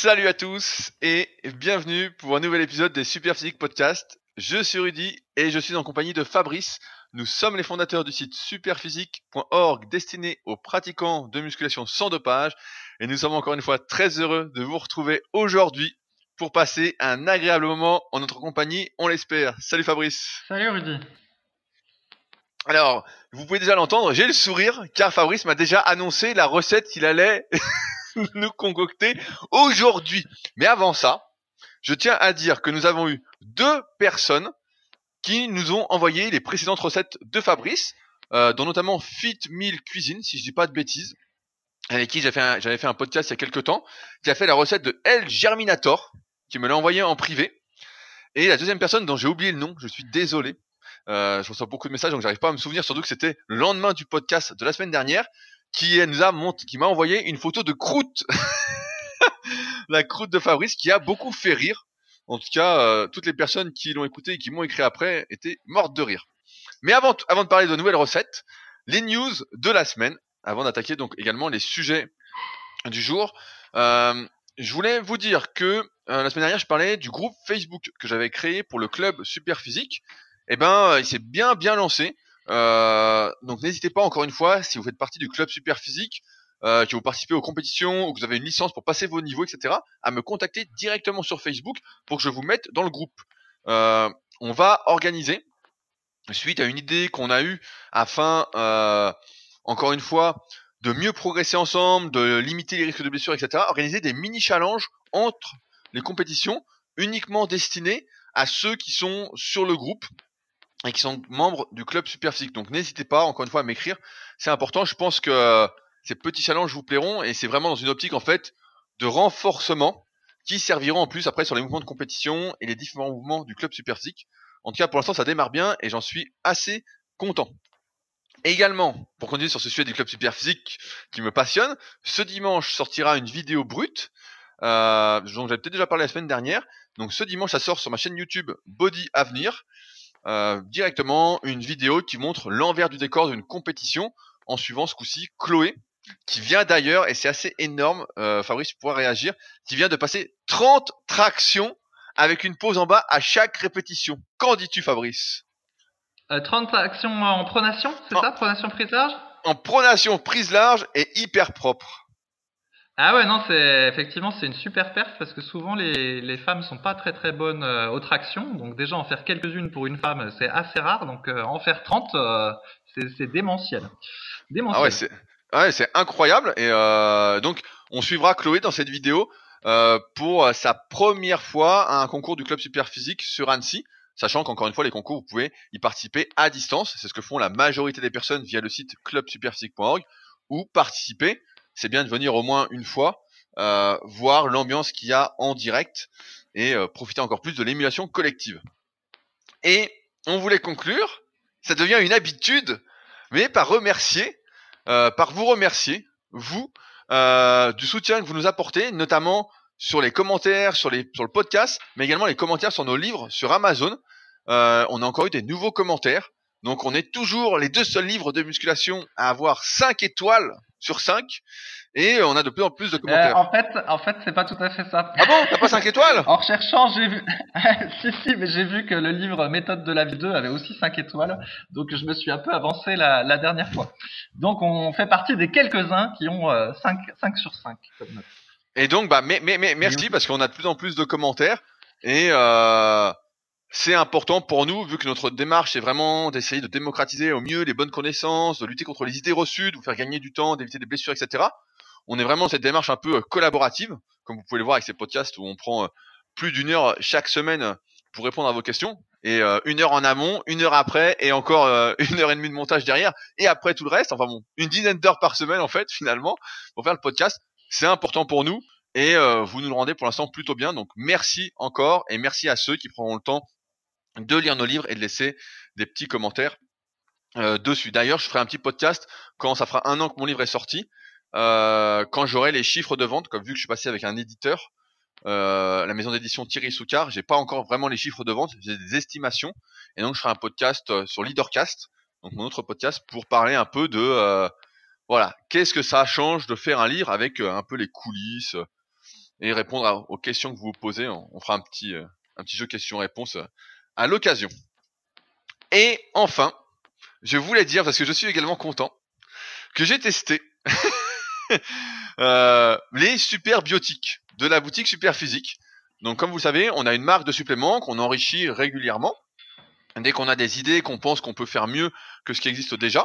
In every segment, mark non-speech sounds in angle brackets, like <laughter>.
Salut à tous et bienvenue pour un nouvel épisode des Super Physique Podcast. Je suis Rudy et je suis en compagnie de Fabrice. Nous sommes les fondateurs du site superphysique.org destiné aux pratiquants de musculation sans dopage et nous sommes encore une fois très heureux de vous retrouver aujourd'hui pour passer un agréable moment en notre compagnie, on l'espère. Salut Fabrice. Salut Rudy. Alors, vous pouvez déjà l'entendre, j'ai le sourire car Fabrice m'a déjà annoncé la recette qu'il allait nous concocter aujourd'hui. Mais avant ça, je tiens à dire que nous avons eu deux personnes qui nous ont envoyé les précédentes recettes de Fabrice, euh, dont notamment Fit Meal Cuisine, si je dis pas de bêtises, avec qui j'avais fait, un, podcast il y a quelques temps, qui a fait la recette de L Germinator, qui me l'a envoyé en privé. Et la deuxième personne dont j'ai oublié le nom, je suis désolé. Euh, je reçois beaucoup de messages, donc j'arrive pas à me souvenir, surtout que c'était le lendemain du podcast de la semaine dernière qui nous a qui m'a envoyé une photo de croûte, <laughs> la croûte de Fabrice, qui a beaucoup fait rire. En tout cas, euh, toutes les personnes qui l'ont écouté et qui m'ont écrit après étaient mortes de rire. Mais avant, avant de parler de nouvelles recettes, les news de la semaine, avant d'attaquer donc également les sujets du jour, euh, je voulais vous dire que euh, la semaine dernière, je parlais du groupe Facebook que j'avais créé pour le club Super Physique. Eh ben, il s'est bien bien lancé. Euh, donc n'hésitez pas encore une fois, si vous faites partie du club super physique, euh, que vous participez aux compétitions ou que vous avez une licence pour passer vos niveaux, etc., à me contacter directement sur Facebook pour que je vous mette dans le groupe. Euh, on va organiser, suite à une idée qu'on a eue, afin, euh, encore une fois, de mieux progresser ensemble, de limiter les risques de blessures, etc., organiser des mini-challenges entre les compétitions uniquement destinés à ceux qui sont sur le groupe et qui sont membres du club Super Physique. Donc n'hésitez pas encore une fois à m'écrire, c'est important. Je pense que ces petits challenges vous plairont et c'est vraiment dans une optique en fait de renforcement qui serviront en plus après sur les mouvements de compétition et les différents mouvements du club Super Physique. En tout cas pour l'instant ça démarre bien et j'en suis assez content. Également, pour continuer sur ce sujet du club super physique qui me passionne, ce dimanche sortira une vidéo brute, euh, dont j'avais peut-être déjà parlé la semaine dernière. Donc ce dimanche, ça sort sur ma chaîne YouTube Body Avenir. Euh, directement une vidéo qui montre l'envers du décor d'une compétition en suivant ce coup-ci Chloé, qui vient d'ailleurs, et c'est assez énorme, euh, Fabrice pourra réagir, qui vient de passer 30 tractions avec une pause en bas à chaque répétition. Qu'en dis-tu Fabrice? 30 euh, tractions en pronation, c'est ça? Pronation prise large? En pronation prise large et hyper propre. Ah ouais, non, c'est effectivement c'est une super perf parce que souvent les, les femmes sont pas très très bonnes euh, aux tractions. Donc déjà en faire quelques-unes pour une femme, c'est assez rare. Donc euh, en faire 30, euh, c'est démentiel. démentiel. Ah ouais, c'est ah ouais, c'est incroyable. Et donc on suivra Chloé dans cette vidéo pour sa première fois à un concours du club super physique sur Annecy. Sachant qu'encore une fois, les concours, vous pouvez y participer à distance. C'est ce que font la majorité des personnes via le site clubsuperphysique.org ou participer c'est bien de venir au moins une fois, euh, voir l'ambiance qu'il y a en direct et euh, profiter encore plus de l'émulation collective. Et on voulait conclure, ça devient une habitude, mais par remercier, euh, par vous remercier, vous, du soutien que vous nous apportez, notamment sur les commentaires, sur, les, sur le podcast, mais également les commentaires sur nos livres sur Amazon. on a encore eu des nouveaux commentaires. Donc on est toujours les deux seuls livres de musculation à avoir 5 étoiles sur 5 et on a de plus en plus de commentaires. Euh, en fait, en fait, c'est pas tout à fait ça. Ah bon, t'as pas 5 <laughs> étoiles? En recherchant, j'ai vu <laughs> si si, mais j'ai vu que le livre Méthode de la vie 2 avait aussi 5 étoiles, donc je me suis un peu avancé la, la dernière fois. Donc on fait partie des quelques-uns qui ont 5 euh, 5 sur 5 comme note. Et donc bah mais mais, mais merci parce qu'on a de plus en plus de commentaires et euh c'est important pour nous, vu que notre démarche est vraiment d'essayer de démocratiser au mieux les bonnes connaissances, de lutter contre les idées reçues, de vous faire gagner du temps, d'éviter des blessures, etc. On est vraiment dans cette démarche un peu euh, collaborative, comme vous pouvez le voir avec ces podcasts où on prend euh, plus d'une heure chaque semaine pour répondre à vos questions, et euh, une heure en amont, une heure après, et encore <laughs> une heure et demie de montage derrière, et après tout le reste, enfin bon, une dizaine d'heures par semaine en fait, <laughs> finalement, pour faire le podcast. C'est important pour nous, et vous nous le rendez pour l'instant plutôt bien, donc merci encore, et merci à ceux qui prendront le temps de lire nos livres et de laisser des petits commentaires euh, dessus. D'ailleurs, je ferai un petit podcast quand ça fera un an que mon livre est sorti, euh, quand j'aurai les chiffres de vente, comme vu que je suis passé avec un éditeur, euh, la maison d'édition Thierry Soucard, j'ai pas encore vraiment les chiffres de vente, j'ai des estimations, et donc je ferai un podcast sur Leadercast, donc mon autre podcast, pour parler un peu de voilà, qu'est-ce que ça change de faire un livre avec un peu les coulisses, et répondre aux questions que vous vous posez. On, fera un petit, un petit jeu questions-réponses à l'occasion. Et enfin, je voulais dire, parce que je suis également content, que j'ai testé <laughs> euh, les super biotiques de la boutique Super Physique. Donc comme vous le savez, on a une marque de suppléments qu'on enrichit régulièrement. Dès qu'on a des idées, qu'on pense qu'on peut faire mieux que ce qui existe déjà.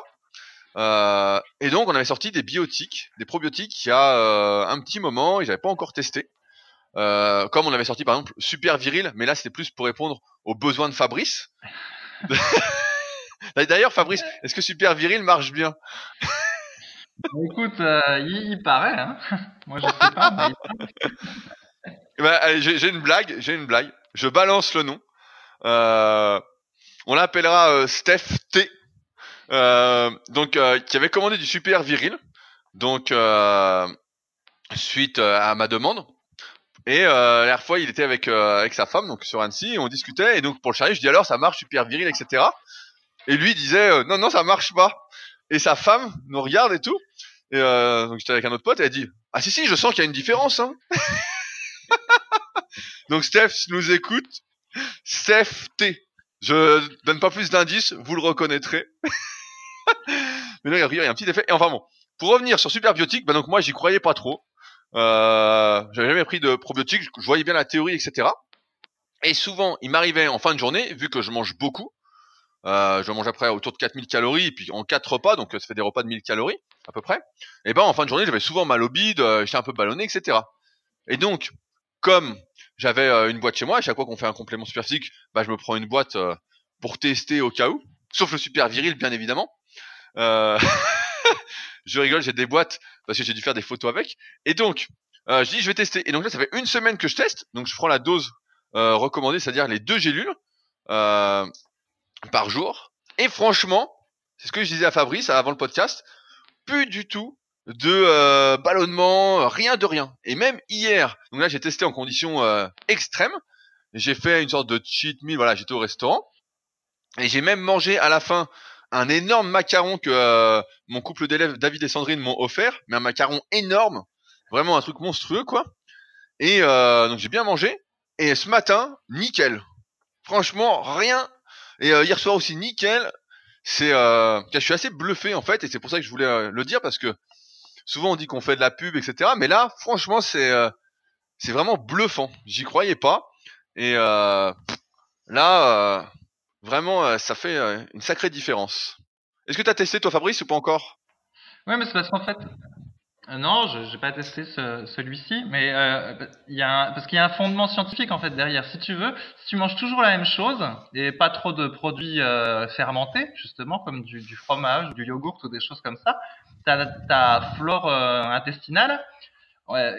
Euh, et donc on avait sorti des biotiques, des probiotiques il y a euh, un petit moment, ils n'avaient pas encore testé. Euh, comme on avait sorti par exemple Super Viril, mais là c'était plus pour répondre aux besoins de Fabrice. <laughs> D'ailleurs Fabrice, est-ce que Super Viril marche bien? Écoute, il, paraît, hein <laughs> moi je sais pas. Eh ben, j'ai une blague, j'ai une blague. Je balance le nom. on l'appellera Steph T euh, donc euh, qui avait commandé du super viril, donc euh, suite à ma demande. Et la dernière fois, il était avec avec sa femme, donc sur Annecy, et on discutait. Et donc pour le charrier, je dis alors ça marche super viril, etc. Et lui disait non non ça marche pas. Et sa femme nous regarde et tout. Et donc j'étais avec un autre pote, et elle dit ah si si, je sens qu'il y a une différence. Hein. <laughs> donc Steph, nous écoute, Steph T. Je donne pas plus d'indices, vous le reconnaîtrez. <laughs> mais non, il y a un petit effet. Et enfin bon, pour revenir sur Superbiotique, bah donc moi j'y croyais pas trop. Euh, j'avais jamais pris de probiotiques, je voyais bien la théorie, etc. Et souvent, il m'arrivait en fin de journée, vu que je mange beaucoup, euh, je mange après autour de 4000 calories, et puis en 4 repas, donc ça fait des repas de 1000 calories, à peu près. Et ben en fin de journée, j'avais souvent mal au bide, euh, j'étais un peu ballonné, etc. Et donc, comme j'avais euh, une boîte chez moi, à chaque fois qu'on fait un complément super physique, bah je me prends une boîte euh, pour tester au cas où, sauf le super viril, bien évidemment. Euh, <laughs> je rigole, j'ai des boîtes parce que j'ai dû faire des photos avec. Et donc, euh, je dis je vais tester. Et donc là, ça fait une semaine que je teste. Donc je prends la dose euh, recommandée, c'est-à-dire les deux gélules par jour. Et franchement, c'est ce que je disais à Fabrice avant le podcast, plus du tout de ballonnement, rien de rien. Et même hier, donc là j'ai testé en conditions extrêmes. J'ai fait une sorte de cheat meal, voilà, j'étais au restaurant. Et j'ai même mangé à la fin un énorme macaron que euh, mon couple d'élèves David et Sandrine m'ont offert, mais un macaron énorme, vraiment un truc monstrueux quoi. Et euh, donc j'ai bien mangé. Et ce matin, nickel. Franchement, rien. Et euh, hier soir aussi, nickel. C'est, je suis assez bluffé en fait, et c'est pour ça que je voulais le dire parce que souvent on dit qu'on fait de la pub, etc. Mais là, franchement, c'est, c'est vraiment bluffant. J'y croyais pas. Et là Vraiment, euh, ça fait euh, une sacrée différence. Est-ce que tu as testé toi Fabrice ou pas encore? Ouais, mais c'est parce qu'en fait, euh, non, je n'ai pas testé ce, celui-ci, mais il y a parce qu'il y a un fondement scientifique en fait derrière. Si tu veux, si tu manges toujours la même chose et pas trop de produits fermentés, justement comme du, du, fromage, du yogourt ou des choses comme ça, ta, ta flore intestinale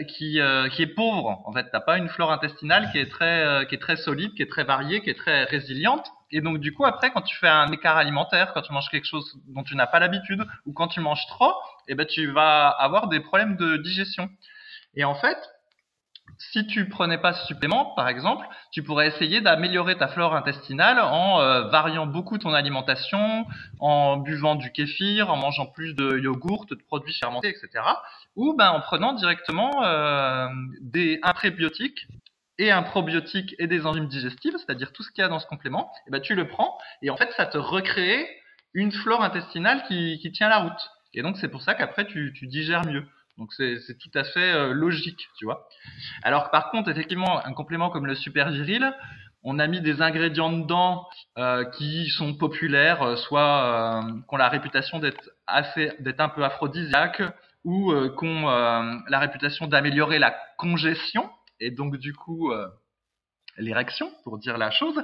qui, qui est pauvre. En fait, t'as pas une flore intestinale qui est très qui est très solide, qui est très variée, qui est très résiliente. Et donc, du coup, après, quand tu fais un écart alimentaire, quand tu manges quelque chose dont tu n'as pas l'habitude, ou quand tu manges trop, eh ben, tu vas avoir des problèmes de digestion. Et en fait, si tu prenais pas ce supplément, par exemple, tu pourrais essayer d'améliorer ta flore intestinale en euh, variant beaucoup ton alimentation, en buvant du kéfir, en mangeant plus de yogourt, de produits fermentés, etc. Ou ben, en prenant directement euh, des, un prébiotique et un probiotique et des enzymes digestives, c'est-à-dire tout ce qu'il y a dans ce complément, et eh ben tu le prends et en fait ça te recrée une flore intestinale qui, qui tient la route. Et donc c'est pour ça qu'après tu, tu digères mieux. Donc c'est tout à fait euh, logique, tu vois. Alors par contre, effectivement, un complément comme le super viril, on a mis des ingrédients dedans euh, qui sont populaires, euh, soit euh, qui ont la réputation d'être assez, d'être un peu aphrodisiaques, ou qui ont la réputation d'améliorer la congestion, et donc du coup euh, l'érection, pour dire la chose,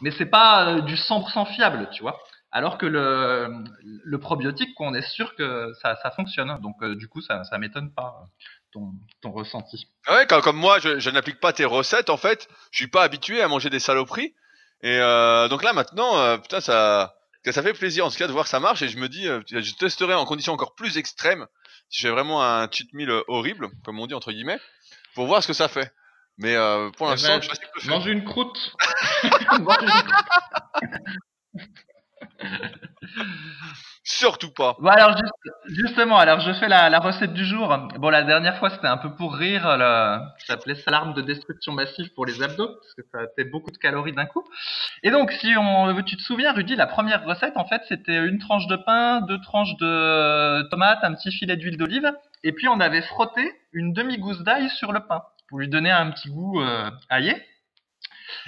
mais c'est pas euh, du 100% fiable, tu vois. Alors que le, probiotique, on est sûr que ça, fonctionne. Donc euh, du coup, ça, ça m'étonne pas ton, ressenti. Ah ouais, comme, moi, je, je n'applique pas tes recettes. En fait, je suis pas habitué à manger des saloperies. Et donc là, maintenant, putain, ça, ça fait plaisir en tout cas de voir que ça marche. Et je me dis, je testerai en conditions encore plus extrêmes si j'ai vraiment un cheat meal horrible, comme on dit entre guillemets pour voir ce que ça fait. Mais euh, pour eh l'instant, ben, je mange une croûte. <laughs> Surtout pas. Bon alors juste- justement, alors je fais la, la recette du jour. Bon la dernière fois c'était un peu pour rire, le, ça s'appelait ça l'arme de destruction massive pour les abdos parce que ça fait beaucoup de calories d'un coup. Et donc si on, tu te souviens Rudy, la première recette en fait c'était une tranche de pain, deux tranches de tomates, un petit filet d'huile d'olive et puis on avait frotté une demi gousse d'ail sur le pain pour lui donner un petit goût euh, aillé.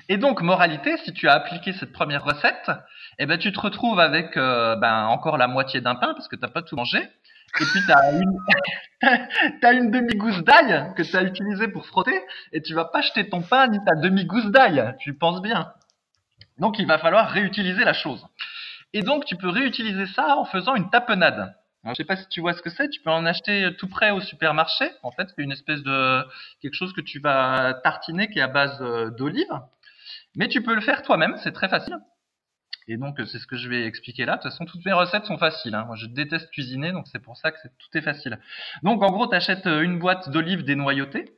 Et donc moralité, si tu as appliqué cette première recette, eh ben tu te retrouves avec euh, ben encore la moitié d'un pain parce que t'as pas tout mangé. Et puis t'as une <laughs> une demi gousse d'ail que t'as utilisée pour frotter et tu vas pas jeter ton pain ni ta demi gousse d'ail. Tu penses bien. Donc il va falloir réutiliser la chose. Et donc tu peux réutiliser ça en faisant une tapenade. Alors, je sais pas si tu vois ce que c'est. Tu peux en acheter tout près au supermarché. En fait, c'est une espèce de quelque chose que tu vas tartiner qui est à base euh, d'olive. Mais tu peux le faire toi-même. C'est très facile. Et donc, euh, c'est ce que je vais expliquer là. De toute façon, toutes mes recettes sont faciles. hein. Je déteste cuisiner, donc c'est pour ça que tout est facile. Donc, en gros, tu achètes une boîte d'olives dénoyautées.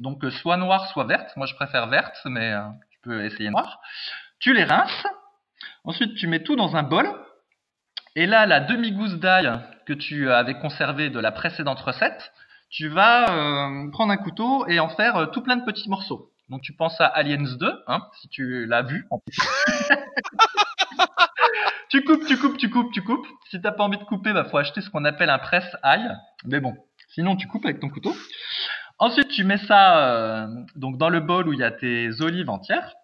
Donc, euh, soit noire, soit verte. Moi, je préfère verte, mais euh, tu peux essayer noire. Tu les rinces. Ensuite, tu mets tout dans un bol. Et là, la demi-gousse d'ail que tu avais conservée de la précédente recette, tu vas euh, prendre un couteau et en faire euh, tout plein de petits morceaux. Donc tu penses à Aliens 2, hein, si tu l'as vu. <laughs> tu coupes, tu coupes, tu coupes, tu coupes. Si t'as pas envie de couper, bah faut acheter ce qu'on appelle un presse-ail. Mais bon, sinon tu coupes avec ton couteau. Ensuite, tu mets ça euh, donc dans le bol où il y a tes olives entières.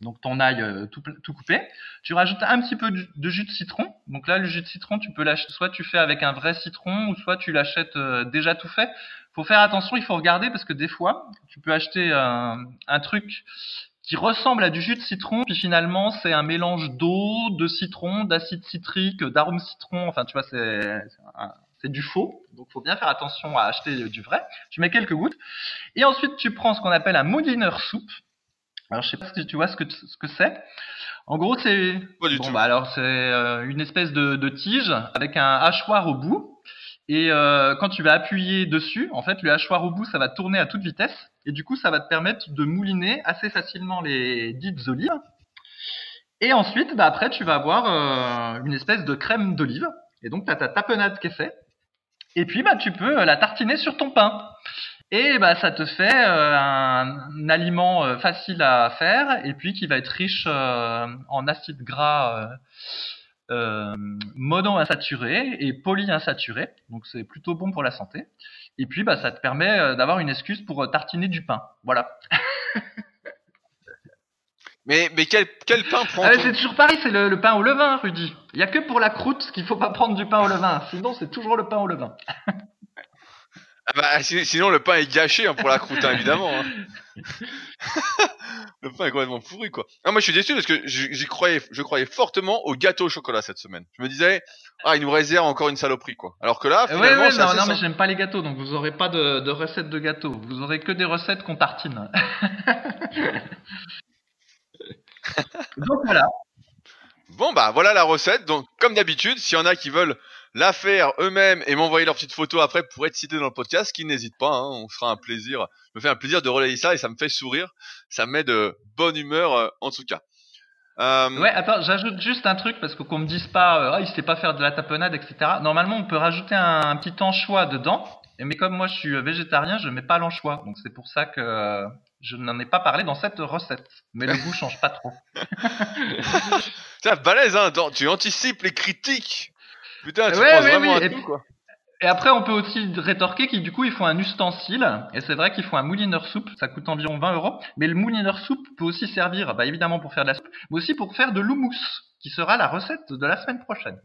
Donc ton ail euh, tout, tout coupé. Tu rajoutes un petit peu de jus de citron. Donc là, le jus de citron, tu peux l'acheter, soit tu fais avec un vrai citron, ou soit tu l'achètes euh, déjà tout fait. Faut faire attention, il faut regarder parce que des fois, tu peux acheter un, un truc qui ressemble à du jus de citron, puis finalement c'est un mélange d'eau, de citron, d'acide citrique, d'arôme citron. Enfin, tu vois, c'est c'est du faux. Donc, faut bien faire attention à acheter du vrai. Tu mets quelques gouttes, et ensuite tu prends ce qu'on appelle un moulineur soupe. Alors, je sais pas si tu vois ce que ce que c'est. En gros, c'est Bon bah alors c'est euh, une espèce de, de tige avec un hachoir au bout. Et euh, quand tu vas appuyer dessus, en fait, le hachoir au bout, ça va tourner à toute vitesse. Et du coup, ça va te permettre de mouliner assez facilement les dites olives. Et ensuite, bah après, tu vas avoir euh, une espèce de crème d'olive. Et donc, tu as ta tapenade qui est faite. Et puis, bah, tu peux euh, la tartiner sur ton pain. Et bah, ça te fait euh, un, un aliment euh, facile à faire et puis qui va être riche euh, en acides gras euh, euh, monoinsaturés et polyinsaturés. Donc c'est plutôt bon pour la santé. Et puis bah, ça te permet euh, d'avoir une excuse pour tartiner du pain. Voilà. <laughs> Mais, mais quel, quel pain prend Ah, c'est toujours pareil, c'est le, le pain au levain, Rudy. Il y a que pour la croûte qu'il faut pas prendre du pain au levain. Sinon c'est toujours le pain au levain. <laughs> Ah bah, si- sinon le pain est gâché hein, pour la croûte, hein, évidemment. hein. <laughs> le pain est complètement pourri, quoi. Ah, moi, je suis déçu parce que j'y croyais, je croyais fortement au gâteau au chocolat cette semaine. Je me disais, ah, il nous réserve encore une saloperie, quoi. Alors que là, finalement, ouais, ouais, c'est non, assez non, mais j'aime pas les gâteaux, donc vous aurez pas de, de recettes de gâteaux. Vous aurez que des recettes qu'on tartine. <laughs> donc voilà. Bon, bah, voilà la recette. Donc, comme d'habitude, s'il y en a qui veulent la faire eux-mêmes et m'envoyer leurs petites photos après pour être cités dans le podcast, qu'ils n'hésitent pas, hein, on fera un plaisir. Je me fais un plaisir de relayer ça et ça me fait sourire. Ça me met de bonne humeur, euh, en tout cas. Euh, Ouais, attends, j'ajoute juste un truc parce que qu'on me dise pas, euh, ah, il sait pas faire de la tapenade, etc. Normalement, on peut rajouter un, un petit anchois dedans. Mais comme moi, je suis euh, végétarien, je mets pas l'anchois. Donc c'est pour ça que je n'en ai pas parlé dans cette recette. Mais le <laughs> goût change pas trop. Tiens, balèze, hein, tu anticipes les critiques. Putain, tu Ouais, ouais, vraiment oui, à et tout, quoi. Et après, on peut aussi rétorquer qu'il du coup, il faut un ustensile. Et c'est vrai qu'il faut un moulineur soupe. Ça coûte environ 20 euros. Mais le moulineur soupe peut aussi servir, bah, évidemment, pour faire de la soupe, mais aussi pour faire de l'houmous, qui sera la recette de la semaine prochaine.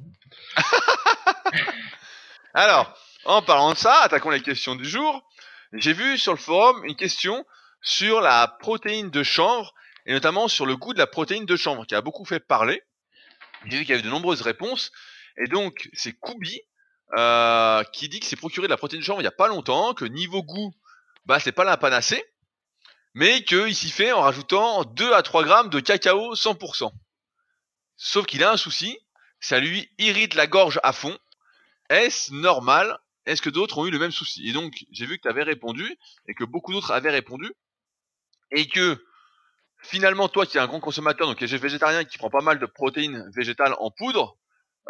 <laughs> Alors, en parlant de ça, attaquons les questions du jour. J'ai vu sur le forum une question sur la protéine de chanvre et notamment sur le goût de la protéine de chanvre qui a beaucoup fait parler. J'ai vu qu'il y avait de nombreuses réponses et donc c'est Koubi euh, qui dit que s'est procuré de la protéine de chanvre il y a pas longtemps, que niveau goût, bah c'est pas la panacée, mais qu'il s'y fait en rajoutant 2 à 3 grammes de cacao 100%. Sauf qu'il a un souci, ça lui irrite la gorge à fond. Est-ce normal? Est-ce que d'autres ont eu le même souci? Et donc, j'ai vu que tu avais répondu, et que beaucoup d'autres avaient répondu, et que finalement, toi qui es un grand consommateur, donc qui est végétarien, qui prend pas mal de protéines végétales en poudre,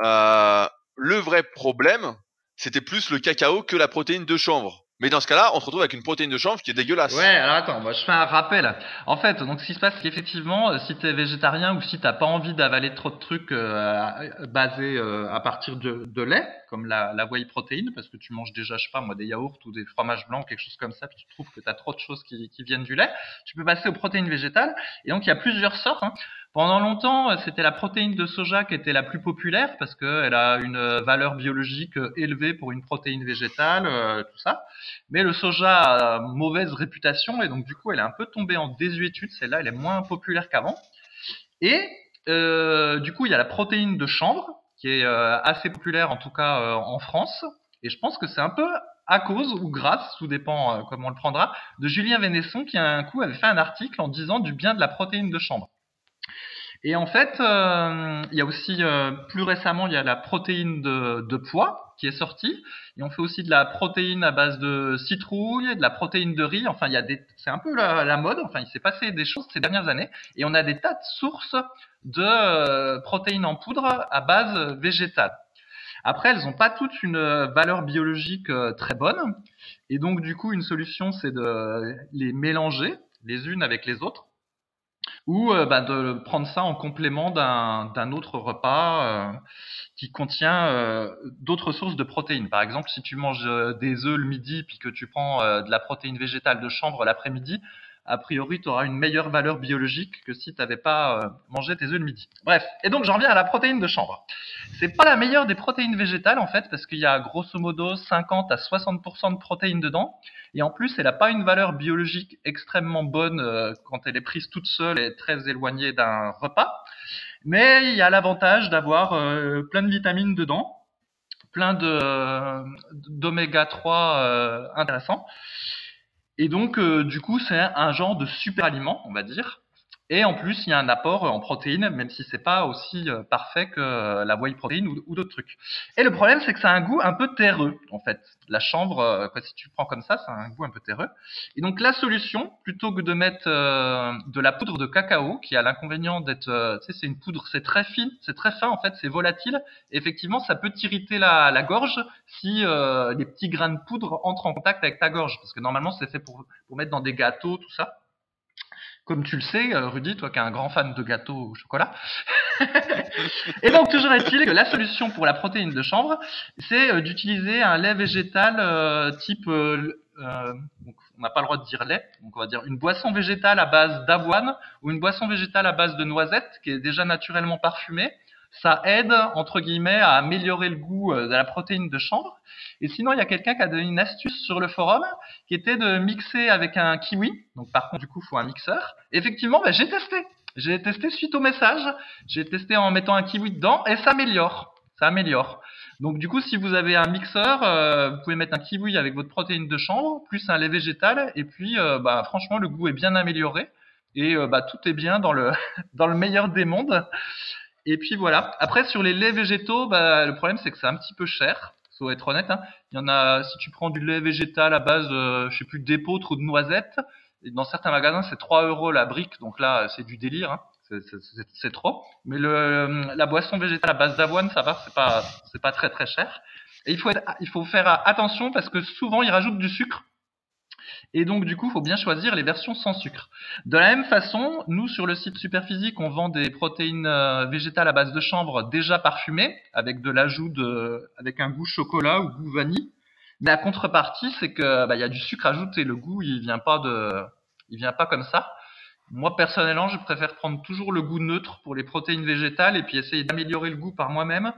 euh, le vrai problème, c'était plus le cacao que la protéine de chanvre. Mais dans ce cas-là, on se retrouve avec une protéine de chanvre qui est dégueulasse. Ouais, alors attends, moi je fais un rappel. En fait, donc ce qui se passe, c'est qu'effectivement, euh, si tu es végétarien ou si t'as pas envie d'avaler trop de trucs euh, basés à partir de, lait, comme la, la whey protéine, parce que tu manges déjà, je sais pas moi, des yaourts ou des fromages blancs, quelque chose comme ça, puis tu trouves que tu as trop de choses qui, qui viennent du lait, tu peux passer aux protéines végétales. Et donc il y a plusieurs sortes. Hein. Pendant longtemps, euh, c'était la protéine de soja qui était la plus populaire parce qu'elle a une euh, valeur biologique euh, élevée pour une protéine végétale, tout ça. Mais le soja a mauvaise réputation et donc du coup, elle est un peu tombée en désuétude. Celle-là, elle est moins populaire qu'avant. Et euh, du coup, il y a la protéine de chanvre qui est assez populaire en tout cas en France. Et je pense que c'est un peu à cause ou grâce, tout dépend comment on le prendra, de Julien Vénesson qui un coup avait fait un article en disant du bien de la protéine de chanvre. Et en fait, euh, il y a aussi euh, plus récemment, il y a la protéine de, de, pois qui est sortie. Et on fait aussi de la protéine à base de citrouille, de la protéine de riz. Enfin, il y a des, c'est un peu la, la, mode. Enfin, il s'est passé des choses ces dernières années. Et on a des tas de sources de euh, protéines en poudre à base végétale. Après, elles n'ont pas toutes une valeur biologique très bonne. Et donc, du coup, une solution, c'est de les mélanger les unes avec les autres ou euh, bah, de prendre ça en complément d'un autre repas euh, qui contient euh, d'autres sources de protéines. Par exemple, si tu manges des œufs le midi puis que tu prends de la protéine végétale de chanvre l'après-midi, a priori, tu auras une meilleure valeur biologique que si tu n'avais pas mangé tes œufs le midi. Bref, et donc j'en reviens à la protéine de chanvre. C'est pas la meilleure des protéines végétales en fait, parce qu'il y a grosso modo 50 à 60% de protéines dedans, et en plus, elle n'a pas une valeur biologique extrêmement bonne euh, quand elle est prise toute seule et très éloignée d'un repas. Mais il y a l'avantage d'avoir euh, plein de vitamines dedans, plein de d'oméga 3 euh, intéressants. Et donc, du coup, c'est un genre de super aliment, on va dire. Et en plus, il y a un apport en protéines, même si c'est pas aussi euh, parfait que euh, la whey protéine ou, d'autres trucs. Et le problème, c'est que ça a un goût un peu terreux, en fait. La chambre, euh, si tu prends comme ça, ça a un goût un peu terreux. Et donc la solution, plutôt que de mettre de la poudre de cacao, qui a l'inconvénient d'être, tu sais, c'est une poudre, c'est très fine, c'est très fin, en fait, c'est volatile. Effectivement, ça peut t'irriter la, gorge si les petits grains de poudre entrent en contact avec ta gorge, parce que normalement, c'est fait pour mettre dans des gâteaux, tout ça. Comme tu le sais, euh, Rudy, toi qui es un grand fan de gâteaux au chocolat. <laughs> et donc, toujours est-il que la solution pour la protéine de chanvre, c'est euh, d'utiliser un lait végétal euh, type... On n'a pas le droit de dire lait, donc on va dire une boisson végétale à base d'avoine ou une boisson végétale à base de noisettes qui est déjà naturellement parfumée ça aide, entre guillemets, à améliorer le goût euh, de la protéine de chanvre. Et sinon, il y a quelqu'un qui a donné une astuce sur le forum qui était de mixer avec un kiwi. Donc, par contre, du coup, il faut un mixeur. effectivement, bah, j'ai testé. J'ai testé suite au message. J'ai testé en mettant un kiwi dedans et ça améliore. Ça améliore. Donc, du coup, si vous avez un mixeur, euh, vous pouvez mettre un kiwi avec votre protéine de chanvre, plus un lait végétal. Et puis, bah, franchement, le goût est bien amélioré. Et bah, tout est bien dans le, <laughs> dans le meilleur des mondes. Et puis voilà. Après, sur les laits végétaux, bah, le problème, c'est que c'est un petit peu cher. Faut être honnête. Hein. Il y en a, si tu prends du lait végétal à base, euh, je sais plus, d'épeautre ou de noisettes, dans certains magasins, c'est 3 euros la brique. Donc là, c'est du délire. Hein. C'est trop. Mais le, la boisson végétale à base d'avoine, ça va, c'est pas, c'est pas très très cher. Et il faut, être, il faut faire attention parce que souvent, ils rajoutent du sucre et donc, du coup, il faut bien choisir les versions sans sucre. De la même façon, nous, sur le site Superphysique, on vend des protéines euh, végétales à base de chanvre déjà parfumées, avec de l'ajout de, avec un goût chocolat ou goût vanille. Mais la contrepartie, c'est que, bah, il y a du sucre ajouté. Le goût, il vient pas de, il vient pas comme ça. Moi, personnellement, je préfère prendre toujours le goût neutre pour les protéines végétales et puis essayer d'améliorer le goût par moi-même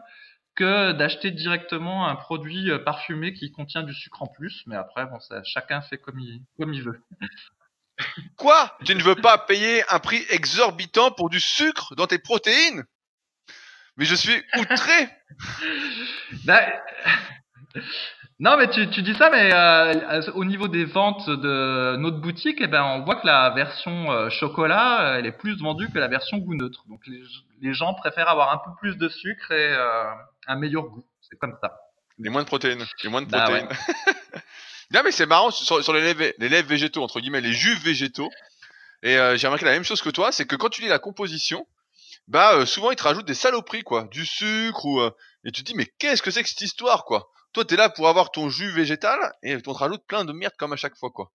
que d'acheter directement un produit euh, parfumé qui contient du sucre en plus. Mais après, bon, ça, chacun fait comme il, comme il veut. <laughs> Quoi? Tu ne veux pas payer un prix exorbitant pour du sucre dans tes protéines? Mais je suis outré <laughs> bah, <laughs> Non, mais tu, tu dis ça, mais euh, au niveau des ventes de notre boutique, eh ben, on voit que la version euh, chocolat, elle est plus vendue que la version goût neutre. Donc les, les gens préfèrent avoir un peu plus de sucre et un meilleur goût. C'est comme ça. Les moins de protéines. Les moins de bah protéines. <laughs> non, mais c'est marrant sur, les, lèvres, les lèvres végétaux, entre guillemets, les jus végétaux. Et euh, j'ai remarqué la même chose que toi, c'est que quand tu lis la composition, bah euh, souvent ils te rajoutent des saloperies quoi, du sucre ou euh, et tu te dis mais qu'est-ce que c'est que cette histoire quoi? Toi t'es là pour avoir ton jus végétal et on te rajoute plein de merde comme à chaque fois quoi.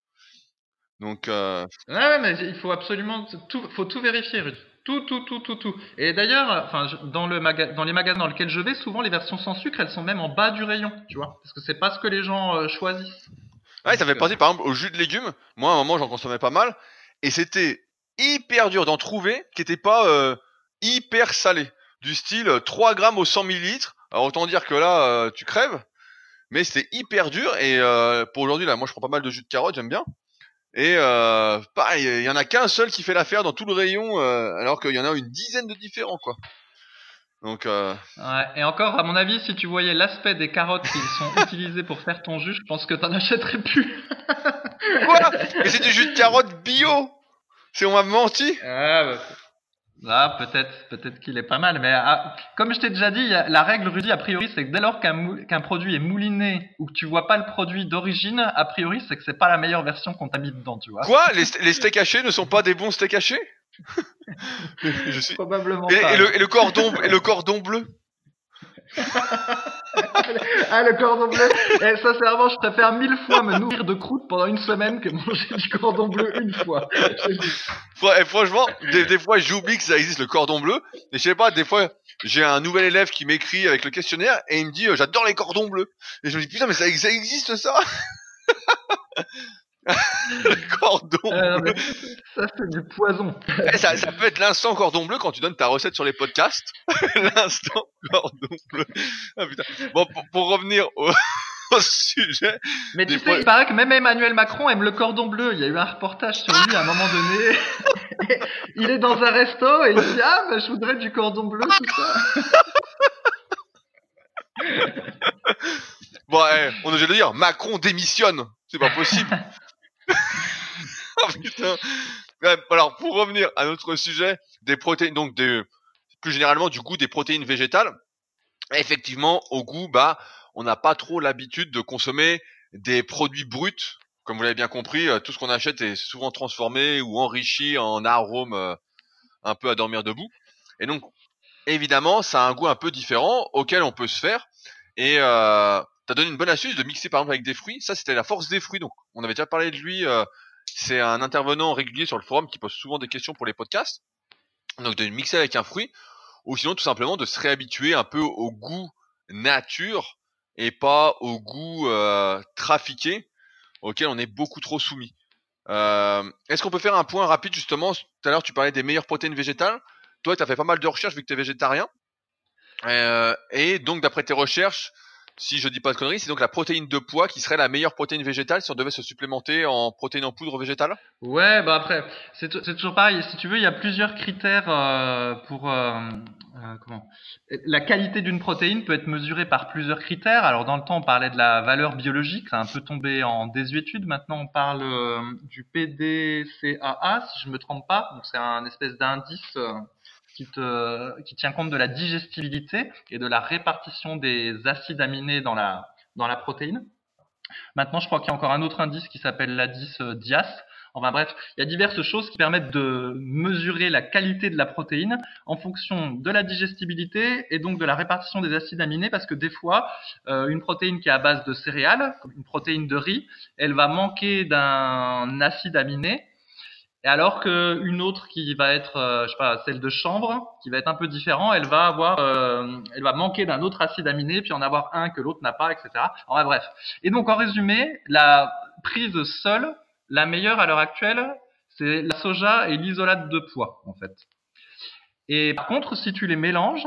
Donc euh, Ouais, ouais, mais il faut absolument tout, faut tout vérifier, Rudy. Tout, tout, tout, tout, tout. Et d'ailleurs, enfin, dans le maga- dans les magasins dans lesquels je vais, souvent les versions sans sucre, elles sont même en bas du rayon, tu vois, parce que c'est pas ce que les gens euh, choisissent. ouais, ça fait penser par exemple au jus de légumes. Moi à un moment j'en consommais pas mal et c'était hyper dur d'en trouver qui était pas euh, hyper salé, du style euh, 3 grammes au 100 millilitres. Alors autant dire que là euh, tu crèves, mais c'était hyper dur et euh, pour aujourd'hui là, moi je prends pas mal de jus de carotte, j'aime bien. Et euh, pareil, il y en a qu'un seul qui fait l'affaire dans tout le rayon, euh, alors qu'il y en a une dizaine de différents quoi. Donc euh, Ouais, et encore, à mon avis, si tu voyais l'aspect des carottes qui sont <laughs> utilisées pour faire ton jus, je pense que t'en achèterais plus. quoi? Mais c'est du jus de carotte bio? C'est on m'a menti? Ah, bah, ah, peut-être, peut-être qu'il est pas mal, mais ah, comme je t'ai déjà dit, la règle, Rudy, a priori, c'est que dès lors qu'un produit est mouliné ou que tu vois pas le produit d'origine, a priori, c'est que c'est pas la meilleure version qu'on t'a mis dedans, tu vois. Quoi? Les, st- les steaks hachés ne sont pas des bons steaks hachés? <laughs> Je suis. Probablement Et, pas. et le, et le cordon et le cordon bleu? <laughs> Ah, le cordon bleu Eh, Sincèrement, je préfère mille fois me nourrir de croûtes pendant une semaine que manger du cordon bleu une fois. <laughs> Et franchement, des, des fois j'oublie que ça existe le cordon bleu. Et je sais pas, des fois j'ai un nouvel élève qui m'écrit avec le questionnaire et il me dit euh, j'adore les cordons bleus. Et je me dis putain mais ça, ça existe ça? <laughs> <laughs> Le cordon Euh, bleu. ça, c'est du poison. Eh, ça, ça peut être l'instant cordon bleu quand tu donnes ta recette sur les podcasts. <laughs> l'instant cordon bleu. Ah, putain. Bon, pour, pour revenir au, <laughs> au sujet. Mais tu sais, il paraît que même Emmanuel Macron aime le cordon bleu. Il y a eu un reportage sur lui à un moment donné. il est dans un resto et il dit Ah, mais je voudrais du cordon bleu, tout ça. Bon, eh, on est obligé de le dire, Macron démissionne. C'est pas possible. <laughs> oh putain. Alors, pour revenir à notre sujet, des protéines, donc plus généralement du goût des protéines végétales. Effectivement, au goût, bah, on n'a pas trop l'habitude de consommer des produits bruts. Comme vous l'avez bien compris, euh, tout ce qu'on achète est souvent transformé ou enrichi en arômes euh, un peu à dormir debout. Et donc, évidemment, ça a un goût un peu différent auquel on peut se faire. Et euh, t'as donné une bonne astuce de mixer par exemple avec des fruits. Ça, c'était la force des fruits. Donc, on avait déjà parlé de lui. euh, c'est un intervenant régulier sur le forum qui pose souvent des questions pour les podcasts. Donc, de mixer avec un fruit, ou sinon tout simplement de se réhabituer un peu au goût nature et pas au goût euh, trafiqué auquel on est beaucoup trop soumis. Euh, Est-ce qu'on peut faire un point rapide justement? Tout à l'heure, tu parlais des meilleures protéines végétales. Toi, tu as fait pas mal de recherches vu que tu es végétarien. Et donc, d'après tes recherches, si je dis pas de conneries, c'est donc la protéine de pois qui serait la meilleure protéine végétale si on devait se supplémenter en protéines en poudre végétale? Ouais, bah après, c'est toujours pareil. Si tu veux, il y a plusieurs critères euh, pour euh, euh, comment? La qualité d'une protéine peut être mesurée par plusieurs critères. Alors dans le temps, on parlait de la valeur biologique, ça a un peu tombé en désuétude. Maintenant, on parle du PDCAA, si je me trompe pas. C'est un espèce d'indice qui tient compte de la digestibilité et de la répartition des acides aminés dans la dans la protéine. Maintenant, je crois qu'il y a encore un autre indice qui s'appelle l'indice euh, DIAS. Enfin bref, il y a diverses choses qui permettent de mesurer la qualité de la protéine en fonction de la digestibilité et donc de la répartition des acides aminés parce que des fois, euh, une protéine qui est à base de céréales, comme une protéine de riz, elle va manquer d'un acide aminé et alors qu'une autre qui va être, euh, je sais pas, celle de chanvre, qui va être un peu différent, elle va avoir, euh, elle va manquer d'un autre acide aminé, puis en avoir un que l'autre n'a pas, etc. Enfin bref. Et donc en résumé, la prise seule, la meilleure à l'heure actuelle, c'est la soja et l'isolate de pois, en fait. Et par contre, si tu les mélanges,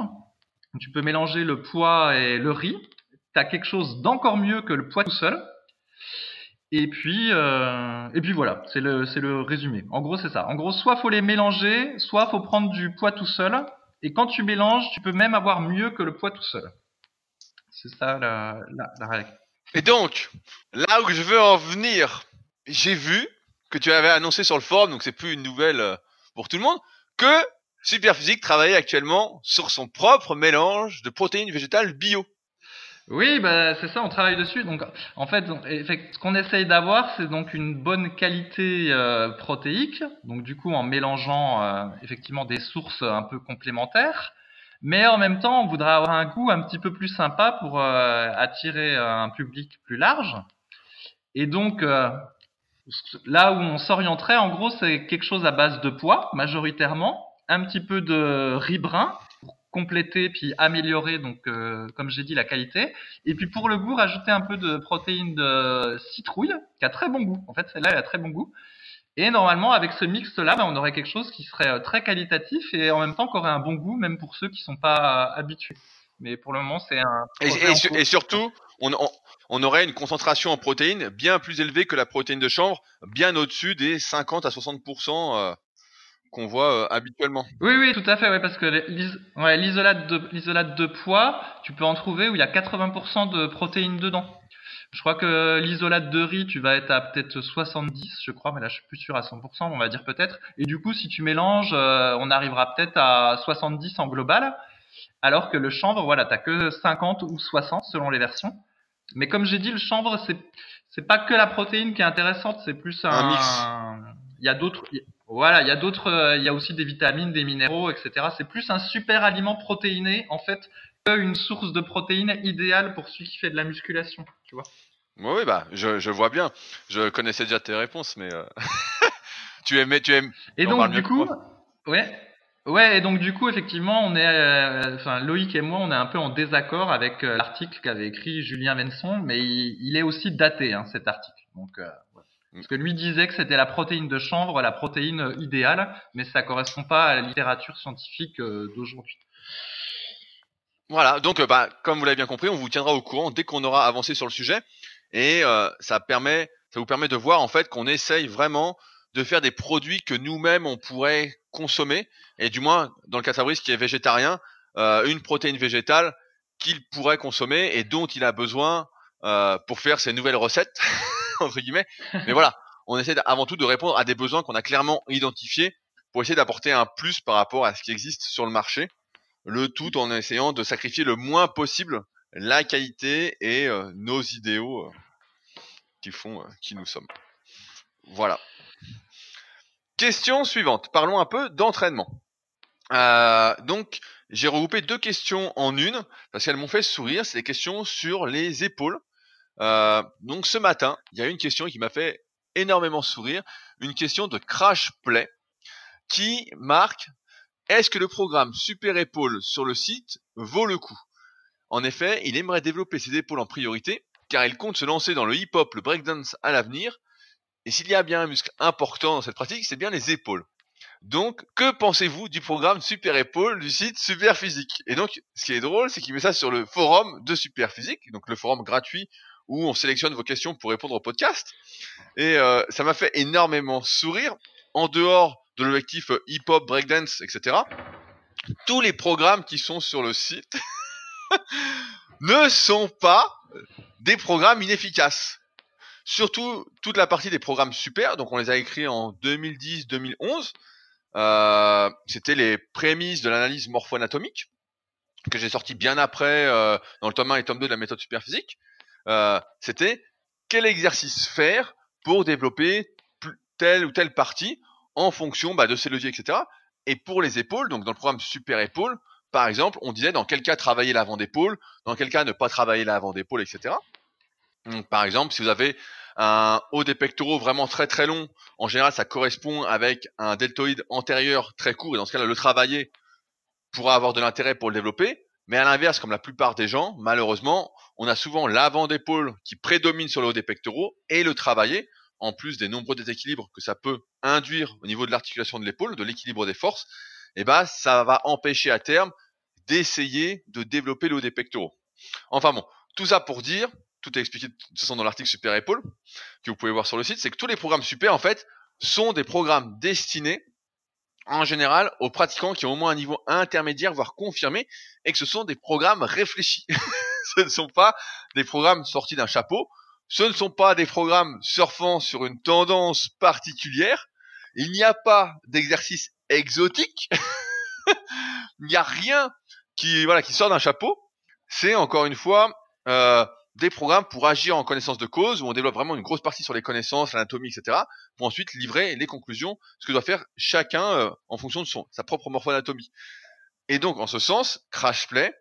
tu peux mélanger le pois et le riz, tu as quelque chose d'encore mieux que le pois tout seul. Et puis, euh, et puis voilà, c'est le, c'est le résumé. En gros, c'est ça. En gros, soit faut les mélanger, soit faut prendre du pois tout seul. Et quand tu mélanges, tu peux même avoir mieux que le pois tout seul. C'est ça la, la, la règle. Et donc, là où je veux en venir, j'ai vu que tu avais annoncé sur le forum, donc c'est plus une nouvelle euh, pour tout le monde, que Superphysique travaillait actuellement sur son propre mélange de protéines végétales bio. Oui, bah, c'est ça, on travaille dessus. Donc, en fait, ce qu'on essaye d'avoir, c'est donc une bonne qualité euh, protéique. Donc, du coup, en mélangeant euh, effectivement des sources un peu complémentaires. Mais en même temps, on voudrait avoir un goût un petit peu plus sympa pour euh, attirer un public plus large. Et donc, là où on s'orienterait, en gros, c'est quelque chose à base de poids, majoritairement, un petit peu de riz brun compléter puis améliorer donc euh, comme j'ai dit la qualité. Et puis pour le goût rajouter un peu de protéines de citrouille qui a très bon goût. En fait celle-là elle a très bon goût. Et normalement avec ce mix là ben, on aurait quelque chose qui serait euh, très qualitatif et en même temps qui aurait un bon goût même pour ceux qui sont pas euh, habitués. Mais pour le moment c'est un et, surtout on, on, aurait une concentration en protéines bien plus élevée que la protéine de chanvre bien au-dessus des 50 à 60 qu'on voit euh, habituellement. Oui, oui, tout à fait, ouais, parce que l'isolate de de poids, tu peux en trouver où il y a 80% de protéines dedans. Je crois que l'isolate de riz, tu vas être à peut-être 70, je crois, mais là je suis plus sûr à 100%, on va dire peut-être. Et du coup, si tu mélanges, euh, on arrivera peut-être à 70 en global, alors que le chanvre, voilà, t'as que 50 ou 60 selon les versions. Mais comme j'ai dit, le chanvre, c'est c'est pas que la protéine qui est intéressante, c'est plus un, un mix. Il y a d'autres, voilà, il y a d'autres, euh, il y a aussi des vitamines, des minéraux, etc. C'est plus un super aliment protéiné en fait qu'une source de protéines idéale pour celui qui fait de la musculation, tu vois. Oui, bah, je, je vois bien. Je connaissais déjà tes réponses, mais euh... <laughs> tu aimais, tu aimes. Et donc du coup, ouais, ouais, et donc du coup, effectivement, on est, euh, enfin, Loïc et moi, on est un peu en désaccord avec euh, l'article qu'avait écrit Julien Venson, mais il, il est aussi daté, hein, cet article. Donc, parce que lui disait que c'était la protéine de chanvre, la protéine idéale, mais ça correspond pas à la littérature scientifique euh, d'aujourd'hui. Voilà, donc euh, bah, comme vous l'avez bien compris, on vous tiendra au courant dès qu'on aura avancé sur le sujet, et euh, ça permet, ça vous permet de voir en fait qu'on essaye vraiment de faire des produits que nous-mêmes on pourrait consommer, et du moins dans le cas de Fabrice qui est végétarien, une protéine végétale qu'il pourrait consommer et dont il a besoin pour faire ses nouvelles recettes. <laughs> <laughs> entre guillemets. Mais voilà, on essaie avant tout de répondre à des besoins qu'on a clairement identifiés pour essayer d'apporter un plus par rapport à ce qui existe sur le marché. Le tout en essayant de sacrifier le moins possible la qualité et euh, nos idéaux euh, qui font euh, qui nous sommes. Voilà. Question suivante. Parlons un peu d'entraînement. donc, j'ai regroupé deux questions en une parce qu'elles m'ont fait sourire. C'est des questions sur les épaules. Euh, donc ce matin, il y a une question qui m'a fait énormément sourire, une question de Crash Play qui marque est-ce que le programme Super Épaule sur le site vaut le coup? En effet, il aimerait développer ses épaules en priorité car il compte se lancer dans le hip-hop, le breakdance à l'avenir. Et s'il y a bien un muscle important dans cette pratique, c'est bien les épaules. Donc, que pensez-vous du programme Super Épaule du site Super Physique Et donc, ce qui est drôle, c'est qu'il met ça sur le forum de Super Physique, donc le forum gratuit où on sélectionne vos questions pour répondre au podcast. Et euh, ça m'a fait énormément sourire. En dehors de l'objectif euh, hip-hop, breakdance, etc., tous les programmes qui sont sur le site <laughs> ne sont pas des programmes inefficaces. Surtout toute la partie des programmes super, donc on les a écrits en 2010-2011. Euh, C'était les prémices de l'analyse morpho-anatomique que j'ai sorti bien après dans le tome 1 et tome 2 de la méthode superphysique. Euh, c'était quel exercice faire pour développer telle ou telle partie en fonction bah, de ses leviers, etc. Et pour les épaules, donc dans le programme Super Épaule, par exemple, on disait dans quel cas travailler l'avant d'épaule, dans quel cas ne pas travailler l'avant d'épaule, etc. Donc, par exemple, si vous avez un haut des pectoraux vraiment très très long, en général, ça correspond avec un deltoïde antérieur très court, et dans ce cas-là, le travailler pourra avoir de l'intérêt pour le développer. Mais à l'inverse, comme la plupart des gens, malheureusement, on a souvent l'avant d'épaule qui prédomine sur le haut des pectoraux et le travailler, en plus des nombreux déséquilibres que ça peut induire au niveau de l'articulation de l'épaule, de l'équilibre des forces, eh ben ça va empêcher à terme d'essayer de développer le haut des pectoraux. Enfin bon, tout ça pour dire, tout est expliqué de toute façon dans l'article Super Épaule que vous pouvez voir sur le site, c'est que tous les programmes Super en fait sont des programmes destinés en général aux pratiquants qui ont au moins un niveau intermédiaire, voire confirmé, et que ce sont des programmes réfléchis. <laughs> <laughs> ce ne sont pas des programmes sortis d'un chapeau, ce ne sont pas des programmes surfant sur une tendance particulière, il n'y a pas d'exercice exotique, <laughs> il n'y a rien qui, voilà, qui sort d'un chapeau, c'est encore une fois euh, des programmes pour agir en connaissance de cause, où on développe vraiment une grosse partie sur les connaissances, l'anatomie, etc., pour ensuite livrer les conclusions, ce que doit faire chacun euh, en fonction de son, sa propre morphoanatomie. Et donc, en ce sens, CrashPlay,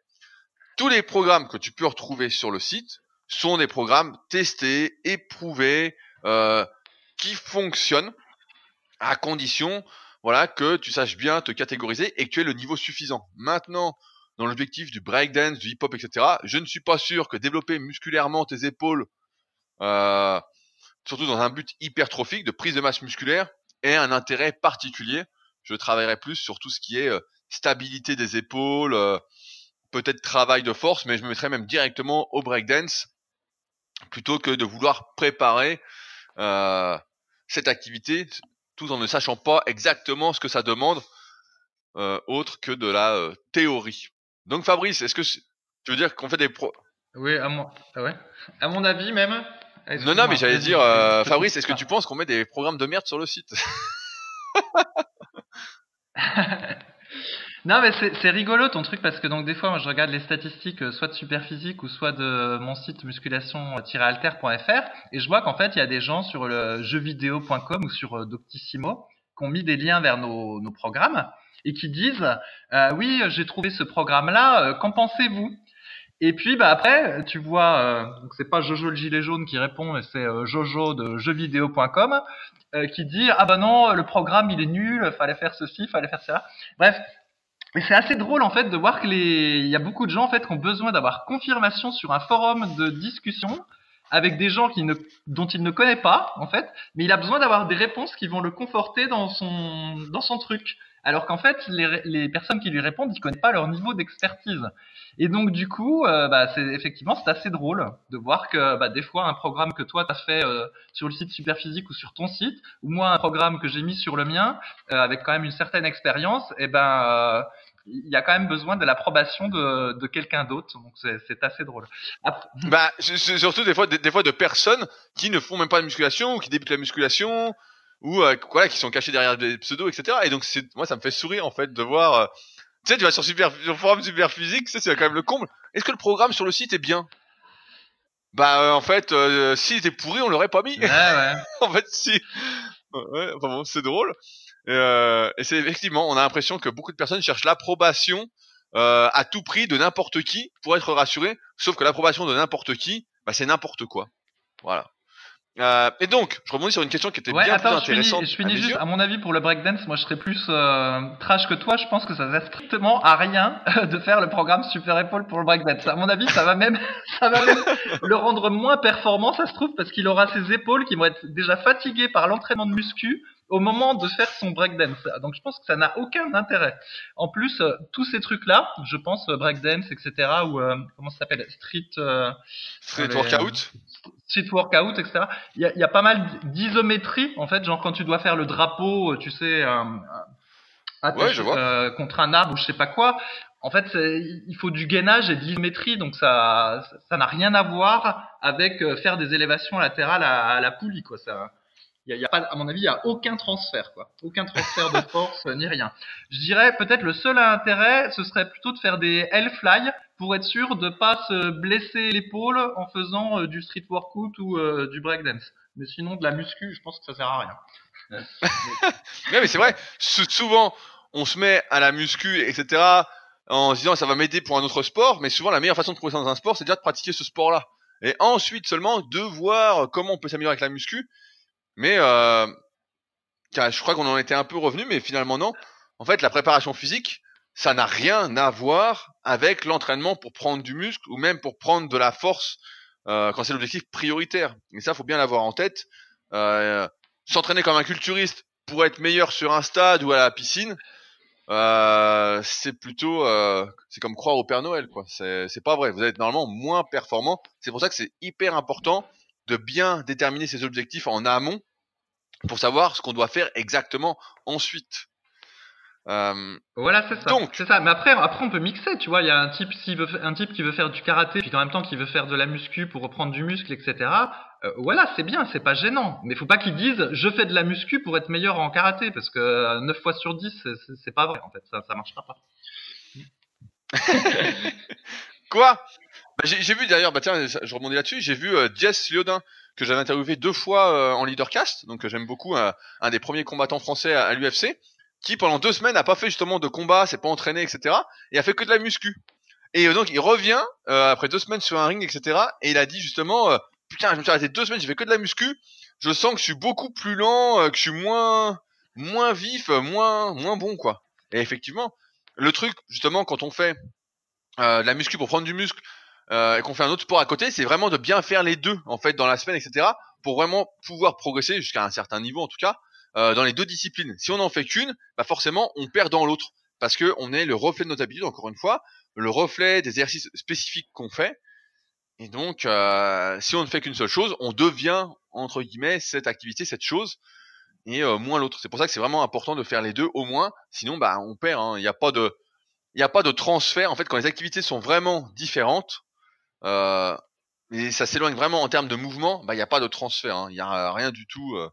tous les programmes que tu peux retrouver sur le site sont des programmes testés, éprouvés, euh, qui fonctionnent à condition voilà, que tu saches bien te catégoriser et que tu aies le niveau suffisant. Maintenant, dans l'objectif du breakdance, du hip-hop, etc., je ne suis pas sûr que développer musculairement tes épaules, euh, surtout dans un but hypertrophique de prise de masse musculaire, ait un intérêt particulier. Je travaillerai plus sur tout ce qui est euh, stabilité des épaules, euh, peut-être travail de force, mais je me mettrais même directement au breakdance plutôt que de vouloir préparer euh, cette activité tout en ne sachant pas exactement ce que ça demande euh, autre que de la euh, théorie. Donc Fabrice, est-ce que tu veux dire qu'on fait des pro Oui, à mon, ah ouais. à mon avis même. Non, non, mais j'allais dire, euh, Fabrice, est-ce que tu penses qu'on met des programmes de merde sur le site? <laughs> Non, mais c'est rigolo ton truc parce que donc des fois, moi, je regarde les statistiques soit de Superphysique ou soit de mon site musculation-alter.fr et je vois qu'en fait, il y a des gens sur le jeuxvideo.com ou sur Doctissimo qui ont mis des liens vers nos, nos programmes et qui disent euh, oui, j'ai trouvé ce programme-là, qu'en pensez-vous? Et puis bah après, tu vois, euh, donc c'est pas Jojo le gilet jaune qui répond, mais c'est Jojo de jeuxvideo.com euh, qui dit ah bah non, le programme il est nul, fallait faire ceci, fallait faire ça. Bref, et c'est assez drôle en fait de voir que les, il y a beaucoup de gens en fait qui ont besoin d'avoir confirmation sur un forum de discussion avec des gens qui ne, dont il ne connaît pas en fait, mais il a besoin d'avoir des réponses qui vont le conforter dans son, dans son truc. Alors qu'en fait, les, personnes qui lui répondent, ils connaissent pas leur niveau d'expertise. Et donc du coup, euh, bah, c'est effectivement c'est assez drôle de voir que bah, des fois un programme que toi tu as fait euh, sur le site Superphysique ou sur ton site, ou moi un programme que j'ai mis sur le mien euh, avec quand même une certaine expérience, eh ben il y a quand même besoin de l'approbation de, de quelqu'un d'autre, donc c'est assez drôle. Bah surtout des fois des, fois de personnes qui ne font même pas de musculation ou qui débutent la musculation ou euh, voilà qui sont cachés derrière des pseudos etc. Et donc c'est moi ça me fait sourire en fait de voir. Euh, tu sais tu vas sur super sur forum super physique, c'est quand même le comble. Est-ce que le programme sur le site est bien? Bah euh, en fait euh, s'il était pourri on l'aurait pas mis. Ouais ouais. <laughs> en fait si. Ouais, enfin bon c'est drôle. Euh, et c'est effectivement, on a l'impression que beaucoup de personnes cherchent l'approbation euh, à tout prix de n'importe qui pour être rassuré. Sauf que l'approbation de n'importe qui, bah, c'est n'importe quoi. Voilà. Euh, et donc, je rebondis sur une question qui était bien plus intéressante. Je finis, juste, à mon avis, pour le breakdance, moi je serais plus euh, trash que toi. Je pense que ça sert strictement à rien de faire le programme Super Épaule pour le breakdance. À mon avis, ça va même, <laughs> ça va même le rendre moins performant, ça se trouve, parce qu'il aura ses épaules qui vont être déjà fatiguées par l'entraînement de muscu au moment de faire son breakdance. Donc je pense que ça n'a aucun intérêt. En plus, euh, tous ces trucs-là, je pense euh, breakdance, etc., ou euh, comment ça s'appelle, street, street workout, street workout, etc. Il y a, y a, pas mal d'isométrie en fait, genre quand tu dois faire le drapeau, tu sais, attaché, ouais, contre un arbre ou je sais pas quoi. En fait, il faut du gainage et d'isométrie, donc ça, ça n'a rien à voir avec faire des élévations latérales à, à la poulie, quoi. Ça, il y a, pas, à mon avis, il y a aucun transfert, quoi. Aucun transfert de <laughs> force ni rien. Je dirais peut-être le seul intérêt, ce serait plutôt de faire des L-fly pour être sûr de pas se blesser l'épaule en faisant euh, du street workout ou euh, du breakdance. Mais sinon, de la muscu, je pense que ça sert à rien. <laughs> mais c'est vrai. Souvent, on se met à la muscu, etc. en se disant ça va m'aider pour un autre sport, mais souvent la meilleure façon de progresser dans un sport, c'est déjà de pratiquer ce sport-là. Et ensuite seulement de voir comment on peut s'améliorer avec la muscu mais euh, je crois qu'on en était un peu revenu, mais finalement non. En fait, la préparation physique, ça n'a rien à voir avec l'entraînement pour prendre du muscle ou même pour prendre de la force euh, quand c'est l'objectif prioritaire. Et ça, faut bien l'avoir en tête. Euh, S'entraîner comme un culturiste pour être meilleur sur un stade ou à la piscine, euh, c'est plutôt, euh, c'est comme croire au Père Noël, quoi. C'est pas vrai. Vous êtes normalement moins performant. C'est pour ça que c'est hyper important de bien déterminer ses objectifs en amont pour savoir ce qu'on doit faire exactement ensuite. Euh, voilà, c'est ça. Donc, c'est ça. Mais après, après, on peut mixer. Tu vois, il y a un type, s'il veut, un type qui veut faire du karaté, puis en même temps qui veut faire de la muscu pour reprendre du muscle, etc. Euh, voilà, c'est bien, c'est pas gênant. Mais faut pas qu'ils disent, je fais de la muscu pour être meilleur en karaté, parce que 9 fois sur 10, c'est pas vrai. En fait, ça, ça marchera pas. <laughs> Quoi? Bah, j'ai vu d'ailleurs, bah tiens, je rebondis là-dessus, j'ai vu euh, Jess Liodin, que j'avais interviewé deux fois euh, en leadercast, donc euh, j'aime beaucoup, un, un des premiers combattants français à, à l'UFC, qui pendant deux semaines n'a pas fait justement de combat, s'est pas entraîné, etc. Et a fait que de la muscu. Et euh, donc il revient euh, après deux semaines sur un ring, etc. Et il a dit justement, euh, putain, je me suis arrêté deux semaines, j'ai fait que de la muscu. Je sens que je suis beaucoup plus lent, euh, que je suis moins, moins vif, euh, moins, moins bon, quoi. Et effectivement, le truc justement quand on fait de la muscu pour prendre du muscle et qu'on fait un autre sport à côté, c'est vraiment de bien faire les deux en fait dans la semaine, etc. Pour vraiment pouvoir progresser jusqu'à un certain niveau en tout cas euh, dans les deux disciplines. Si on n'en fait qu'une, bah forcément on perd dans l'autre parce que on est le reflet de notre habitude. Encore une fois, le reflet des exercices spécifiques qu'on fait. Et donc, euh, si on ne fait qu'une seule chose, on devient entre guillemets cette activité, cette chose, et euh, moins l'autre. C'est pour ça que c'est vraiment important de faire les deux au moins. Sinon, bah on perd. hein. Il n'y a pas de, il n'y a pas de transfert. En fait, quand les activités sont vraiment différentes, euh, et ça s'éloigne vraiment en termes de mouvement, bah il n'y a pas de transfert. hein. Il n'y a rien du tout. euh,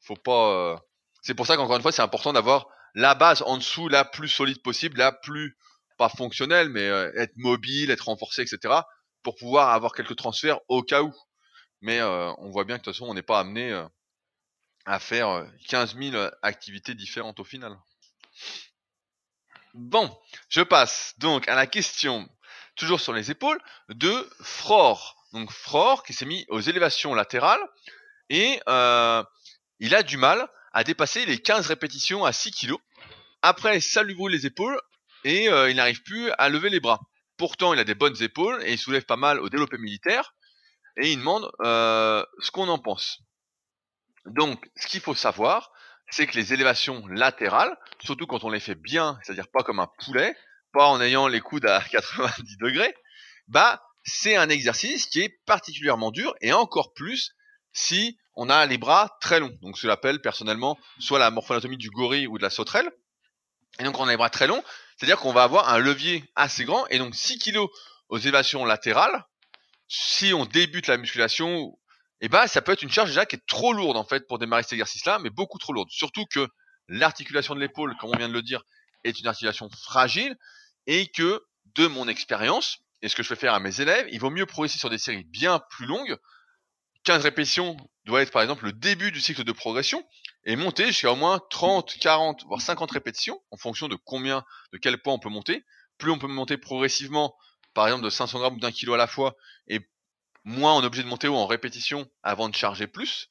faut pas. euh, C'est pour ça qu'encore une fois, c'est important d'avoir la base en dessous la plus solide possible, la plus pas fonctionnelle, mais euh, être mobile, être renforcé, etc. Pour pouvoir avoir quelques transferts au cas où. Mais euh, on voit bien que de toute façon, on n'est pas amené à faire euh, 15 000 activités différentes au final. Bon, je passe donc à la question, toujours sur les épaules, de Fror. Donc Fror qui s'est mis aux élévations latérales et il a du mal à dépasser les 15 répétitions à 6 kg. Après, ça lui brûle les épaules et euh, il n'arrive plus à lever les bras. Pourtant, il a des bonnes épaules et il soulève pas mal au développé militaire et il demande euh, ce qu'on en pense. Donc, ce qu'il faut savoir, c'est que les élévations latérales, surtout quand on les fait bien, c'est-à-dire pas comme un poulet, pas en ayant les coudes à <laughs> 90 degrés, bah c'est un exercice qui est particulièrement dur et encore plus si on a les bras très longs. Donc, je l'appelle personnellement soit la morphoanatomie du gorille ou de la sauterelle. Et donc, on a les bras très longs, c'est-à-dire qu'on va avoir un levier assez grand et donc 6 kg aux élévations latérales. Si on débute la musculation, eh ben, ça peut être une charge déjà qui est trop lourde en fait pour démarrer cet exercice-là, mais beaucoup trop lourde. Surtout que l'articulation de l'épaule, comme on vient de le dire, est une articulation fragile et que de mon expérience et ce que je fais faire à mes élèves, il vaut mieux progresser sur des séries bien plus longues. 15 répétitions doit être par exemple le début du cycle de progression et monter jusqu'à au moins 30, 40, voire 50 répétitions en fonction de combien, de quel point on peut monter. Plus on peut monter progressivement, par exemple de 500 grammes ou d'un kilo à la fois, et moins on est obligé de monter haut en répétition avant de charger plus.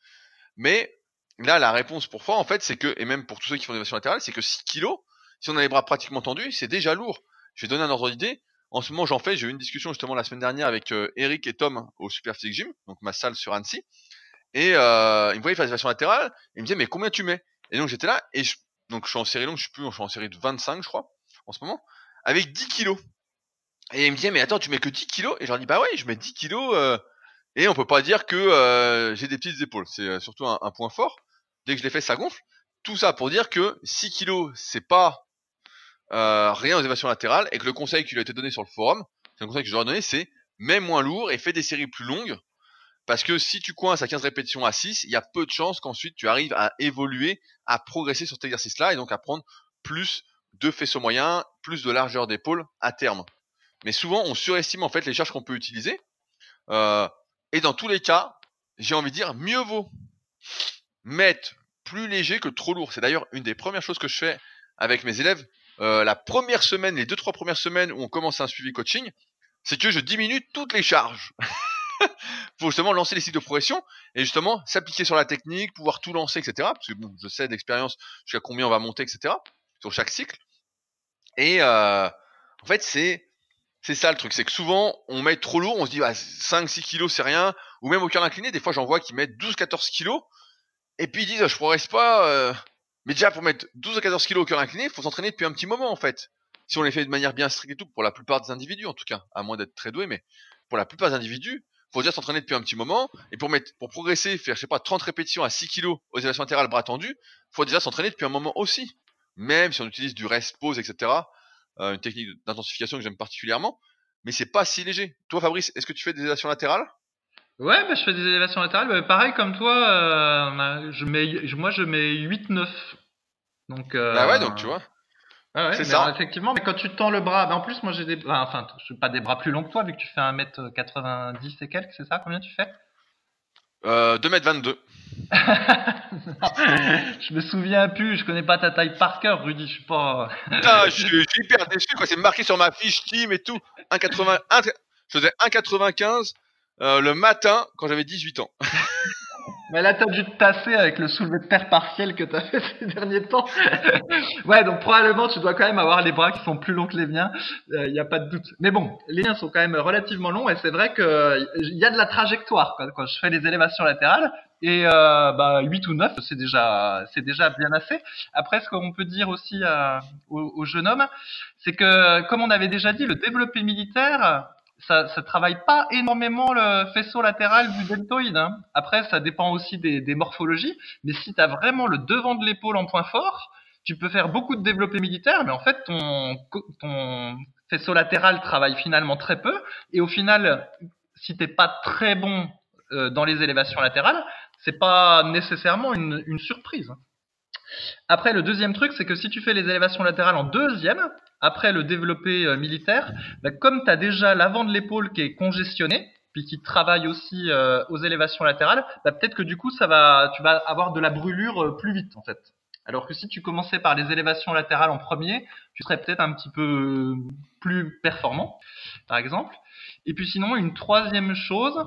Mais là, la réponse pour Fort, en fait, c'est que, et même pour tous ceux qui font des versions latérales, c'est que 6 kilos, si on a les bras pratiquement tendus, c'est déjà lourd. Je vais donner un ordre d'idée. En ce moment, j'en fais. J'ai eu une discussion justement la semaine dernière avec euh, Eric et Tom au Super Physique Gym, donc ma salle sur Annecy. Et euh, il me voyait faire des versions latérales. Il me disait, mais combien tu mets? Et donc j'étais là, et je, donc je suis en série longue, je suis plus, je suis en série de 25, je crois, en ce moment, avec 10 kilos. Et il me disait, mais attends, tu mets que 10 kilos? Et je leur dis, bah oui, je mets 10 kilos. euh, et on peut pas dire que euh, j'ai des petites épaules. C'est euh, surtout un, point fort. Dès que je les fais, ça gonfle. Tout ça pour dire que 6 kilos, c'est pas euh, rien aux élévations latérales et que le conseil qui lui a été donné sur le forum, c'est un conseil que je leur ai donné, c'est mets moins lourd et fais des séries plus longues. Parce que si tu coinces à 15 répétitions à 6, il y a peu de chances qu'ensuite tu arrives à évoluer, à progresser sur cet exercice-là et donc à prendre plus de faisceaux moyens, plus de largeur d'épaule à terme. Mais souvent, on surestime en fait les charges qu'on peut utiliser. Euh, et dans tous les cas, j'ai envie de dire, mieux vaut mettre plus léger que trop lourd. C'est d'ailleurs une des premières choses que je fais avec mes élèves. Euh, la première semaine, les deux trois premières semaines où on commence un suivi coaching, c'est que je diminue toutes les charges. <laughs> <laughs> pour justement lancer les cycles de progression et justement s'appliquer sur la technique, pouvoir tout lancer, etc. Parce que bon, je sais d'expérience jusqu'à combien on va monter, etc. sur chaque cycle. Et euh, en fait, c'est c'est ça le truc, c'est que souvent on met trop lourd, on se dit bah, 5-6 kilos c'est rien, ou même au cœur incliné, des fois j'en vois qui mettent 12-14 kilos, et puis ils disent je progresse pas, euh... mais déjà pour mettre 12 à 14 kilos au cœur incliné, il faut s'entraîner depuis un petit moment en fait. Si on les fait de manière bien stricte et tout, pour la plupart des individus en tout cas, à moins d'être très doué, mais pour la plupart des individus, faut déjà s'entraîner depuis un petit moment, et pour mettre, pour progresser, faire je sais pas 30 répétitions à 6 kilos aux élévations latérales bras tendus, faut déjà s'entraîner depuis un moment aussi. Même si on utilise du rest pause, etc. Euh, une technique d'intensification que j'aime particulièrement, mais c'est pas si léger. Toi, Fabrice, est-ce que tu fais des élévations latérales? Ouais, bah, je fais des élévations latérales. Bah, pareil comme toi, euh, je mets, moi je mets 8-9. Donc, euh, Bah ouais, donc tu vois. Ah ouais, C'est ça. effectivement, mais quand tu tends le bras, mais en plus moi j'ai des, enfin, enfin, je suis pas des bras plus longs que toi vu que tu fais 1m90 et quelques, c'est ça Combien tu fais? Euh, 2m22. <laughs> Je me souviens plus, je connais pas ta taille par cœur, Rudy, je suis pas. Putain, je suis, je suis hyper déçu, quoi. C'est marqué sur ma fiche team et tout. 1,80, un- je faisais 1,95 euh, le matin quand j'avais 18 ans. <laughs> Mais là, t'as dû te tasser avec le soulevé de terre partiel que t'as fait <laughs> ces derniers temps. ouais, donc probablement tu dois quand même avoir les bras qui sont plus longs que les miens. Il n'y a pas de doute. Mais bon, les miens sont quand même relativement longs et c'est vrai que il y a de la trajectoire quand, quand je fais les élévations latérales. Et euh, bah 8 ou 9, c'est déjà c'est déjà bien assez. Après, ce qu'on peut dire aussi à- au, au jeune homme, c'est que comme on avait déjà dit, le développé militaire, ça, ça travaille pas énormément le faisceau latéral du deltoïde. hein. Après, ça dépend aussi des, des morphologies. Mais si tu as vraiment le devant de l'épaule en point fort, tu peux faire beaucoup de développé militaire, mais en fait, ton, ton faisceau latéral travaille finalement très peu. Et au final, si t'es pas très bon euh, dans les élévations latérales, c'est pas nécessairement une, une surprise. Après, le deuxième truc, c'est que si tu fais les élévations latérales en deuxième, après le développé euh, militaire, bah, comme tu as déjà l'avant de l'épaule qui est congestionné, puis qui travaille aussi euh, aux élévations latérales, bah, peut-être que du coup, ça va, tu vas avoir de la brûlure euh, plus vite en fait. Alors que si tu commençais par les élévations latérales en premier, tu serais peut-être un petit peu plus performant, par exemple. Et puis sinon, une troisième chose,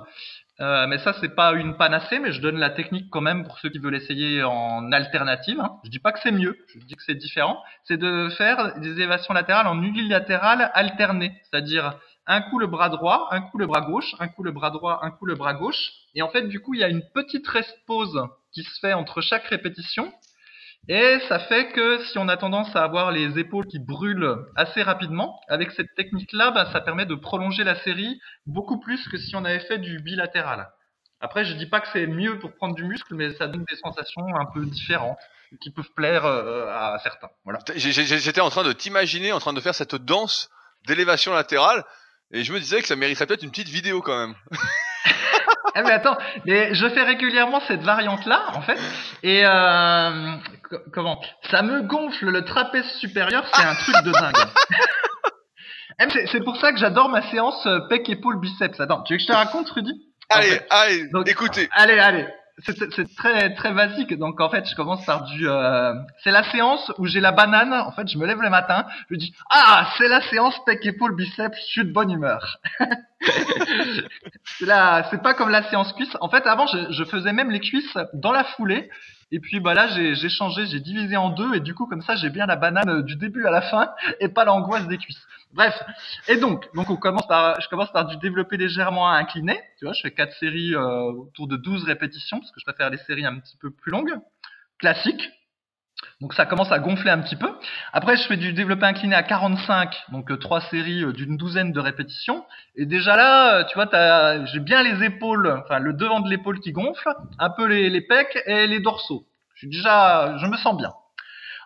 euh, mais ça c'est pas une panacée, mais je donne la technique quand même pour ceux qui veulent essayer en alternative. Hein. Je dis pas que c'est mieux, je dis que c'est différent. C'est de faire des élévations latérales en unilatéral alterné, c'est-à-dire un coup le bras droit, un coup le bras gauche, un coup le bras droit, un coup le bras gauche. Et en fait, du coup, il y a une petite rest pause qui se fait entre chaque répétition. Et ça fait que si on a tendance à avoir les épaules qui brûlent assez rapidement, avec cette technique-là, bah, ça permet de prolonger la série beaucoup plus que si on avait fait du bilatéral. Après, je dis pas que c'est mieux pour prendre du muscle, mais ça donne des sensations un peu différentes qui peuvent plaire euh, à certains. Voilà. J'étais en train de t'imaginer en train de faire cette danse d'élévation latérale et je me disais que ça mériterait peut-être une petite vidéo quand même. Ah <laughs> mais attends, mais je fais régulièrement cette variante-là, en fait, et euh, comment? Ça me gonfle le trapèze supérieur, c'est un truc de dingue. Eh, C'est pour ça que j'adore ma séance euh, pec épaule biceps. Attends, tu veux que je te raconte, Rudy? En Allez, fait, allez, donc- écoutez. Allez, allez. C'est- très très basique. Donc en fait, je commence par du. euh, c'est la séance où j'ai la banane. En fait, je me lève le matin. Je dis ah, c'est la séance pec épaule biceps. Je suis de bonne humeur. <laughs> c'est pas comme la séance cuisse. En fait, avant, je, je faisais même les cuisses dans la foulée. Et puis bah là, j'ai changé, j'ai divisé en deux. Et du coup, comme ça, j'ai bien la banane euh, du début à la fin <laughs> et pas l'angoisse des cuisses. Bref. Et donc, donc on commence par, je commence par du développé légèrement incliné. Tu vois, je fais quatre séries euh, autour de 12 répétitions parce que je préfère les séries un petit peu plus longues, classiques. Donc ça commence à gonfler un petit peu. Après, je fais du développé incliné à 45, donc euh, trois séries euh, d'une douzaine de répétitions. Et déjà là, euh, tu vois, j'ai bien les épaules, enfin le devant de l'épaule qui gonfle, un peu les, les pecs et les dorsaux. Je suis déjà, je me sens bien.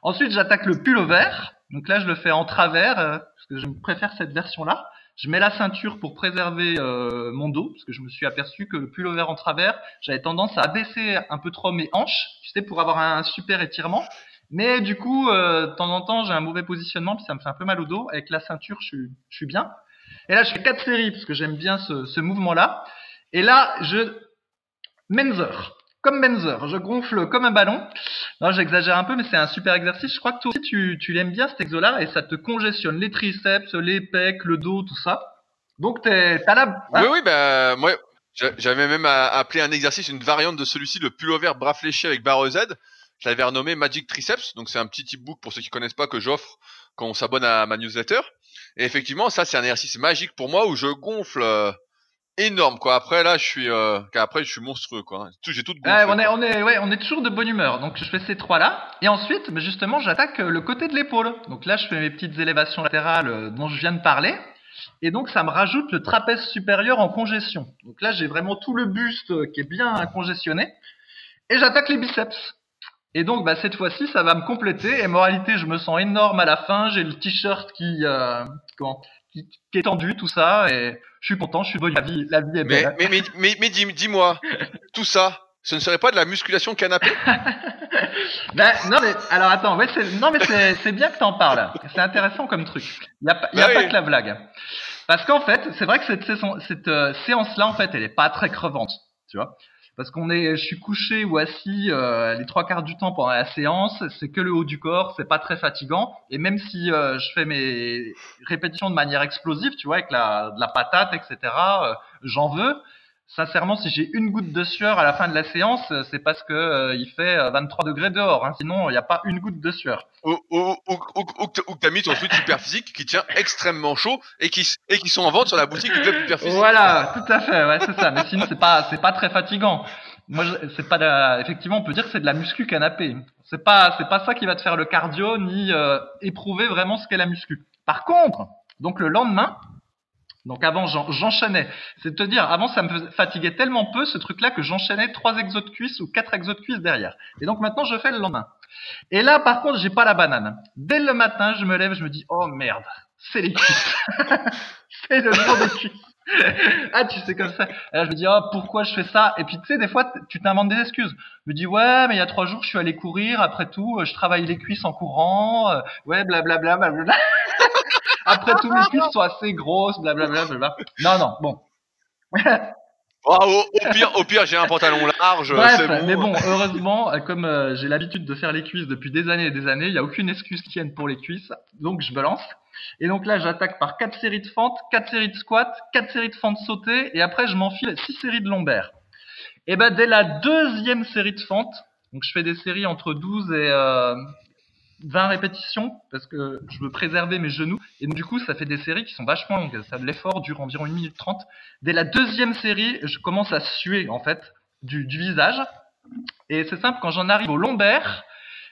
Ensuite, j'attaque le pullover. Donc là, je le fais en travers, parce que je préfère cette version-là. Je mets la ceinture pour préserver euh, mon dos, parce que je me suis aperçu que le pullover en travers, j'avais tendance à abaisser un peu trop mes hanches, tu sais, pour avoir un super étirement. Mais du coup, euh, de temps en temps, j'ai un mauvais positionnement, puis ça me fait un peu mal au dos. Avec la ceinture, je suis, je suis bien. Et là, je fais quatre séries, parce que j'aime bien ce, ce mouvement-là. Et là, je... Menzer. Comme Menzer. Je gonfle comme un ballon. Non, j'exagère un peu, mais c'est un super exercice. Je crois que toi aussi, tu, tu l'aimes bien, cet exo-là, et ça te congestionne les triceps, les pecs, le dos, tout ça. Donc, t'es, t'as la... hein Oui, oui, bah, moi, j'a- j'avais même à- appelé un exercice, une variante de celui-ci, le pullover bras fléchis avec barre Z. Je l'avais renommé Magic Triceps. Donc, c'est un petit e-book pour ceux qui connaissent pas que j'offre quand on s'abonne à ma newsletter. Et effectivement, ça, c'est un exercice magique pour moi où je gonfle euh, énorme, quoi. Après, là, je suis, euh, après, je suis monstrueux, quoi. J'ai tout gonflé. On est, on est, ouais, on est toujours de bonne humeur. Donc je fais ces trois-là, et ensuite, mais justement, j'attaque euh, le côté de l'épaule. Donc là, je fais mes petites élévations latérales euh, dont je viens de parler, et donc ça me rajoute le trapèze supérieur en congestion. Donc là, j'ai vraiment tout le buste euh, qui est bien congestionné, et j'attaque les biceps. Et donc, bah, cette fois-ci, ça va me compléter. Et moralité, je me sens énorme à la fin. J'ai le t-shirt qui, euh, comment, qui, qui est tendu, tout ça, et je suis content. Je suis bonne. La vie, la vie est Mais, belle. mais, mais, mais, mais dis- dis-moi, <laughs> tout ça, ce ne serait pas de la musculation canapé? <laughs> Ben, non mais alors attends, ouais, c'est, non mais c'est, bien que t'en parles. C'est intéressant comme truc. Il y a, y a Bah pas oui. que la blague. Parce qu'en fait, c'est vrai que cette, cette euh, séance-là, en fait, elle est pas très crevante, tu vois. Parce qu'on est, je suis couché ou assis euh, les trois quarts du temps pendant la séance, c'est que le haut du corps, c'est pas très fatigant. Et même si euh, je fais mes répétitions de manière explosive, tu vois, avec la, de la patate, etc., euh, j'en veux. Sincèrement, si j'ai une goutte de sueur à la fin de la séance, euh, c'est parce que euh, il fait euh, 23 degrés dehors. Hein. Sinon, il n'y a pas une goutte de sueur. ou, ou, ou, ou, t'as- mis ton truc super physique qui tient extrêmement chaud et qui, et qui sont en vente sur la boutique du club super physique. Voilà, tout à fait, ouais, c'est ça. Mais sinon, c'est pas, c'est pas très fatigant. Moi, c'est pas, la- effectivement, on peut dire que c'est de la muscu canapé. C'est pas, c'est pas ça qui va te faire le cardio ni euh, éprouver vraiment ce qu'est la muscu. Par contre, donc le lendemain, donc avant j'en- j'enchaînais. C'est te dire, avant ça me fatiguait tellement peu ce truc-là que j'enchaînais trois exos de cuisse ou quatre exos de cuisse derrière. Et donc maintenant je fais le lendemain. Et là par contre j'ai pas la banane. Dès le matin je me lève, je me dis oh merde, c'est les cuisses. <laughs> c'est le jour des cuisses. <laughs> ah tu sais comme ça. Et là je me dis oh pourquoi je fais ça? Et puis tu sais des fois tu t'inventes des excuses. Je me dis ouais mais il y a trois jours je suis allé courir. Après tout euh, je travaille les cuisses en courant. euh, ouais blablabla blablabla. <laughs> Après tout mes <laughs> cuisses sont assez grosses blablabla blablabla. Non non bon. Au, au pire, au pire, j'ai un pantalon large, Bref, bon. mais bon, heureusement, euh, comme euh, j'ai l'habitude de faire les cuisses depuis des années et des années, il n'y a aucune excuse qui tienne pour les cuisses, donc je me lance. Et donc là, j'attaque par quatre séries de fentes, quatre séries de squats, quatre séries de fentes sautées, et après je m'enfile six séries de lombaires. Et ben dès la deuxième série de fentes, donc je fais des séries entre 12 et euh, 20 répétitions parce que je veux préserver mes genoux et donc, du coup ça fait des séries qui sont vachement longues. Ça l'effort dure environ 1 minute 30. Dès la deuxième série, je commence à suer en fait du, du visage et c'est simple quand j'en arrive au lombaire,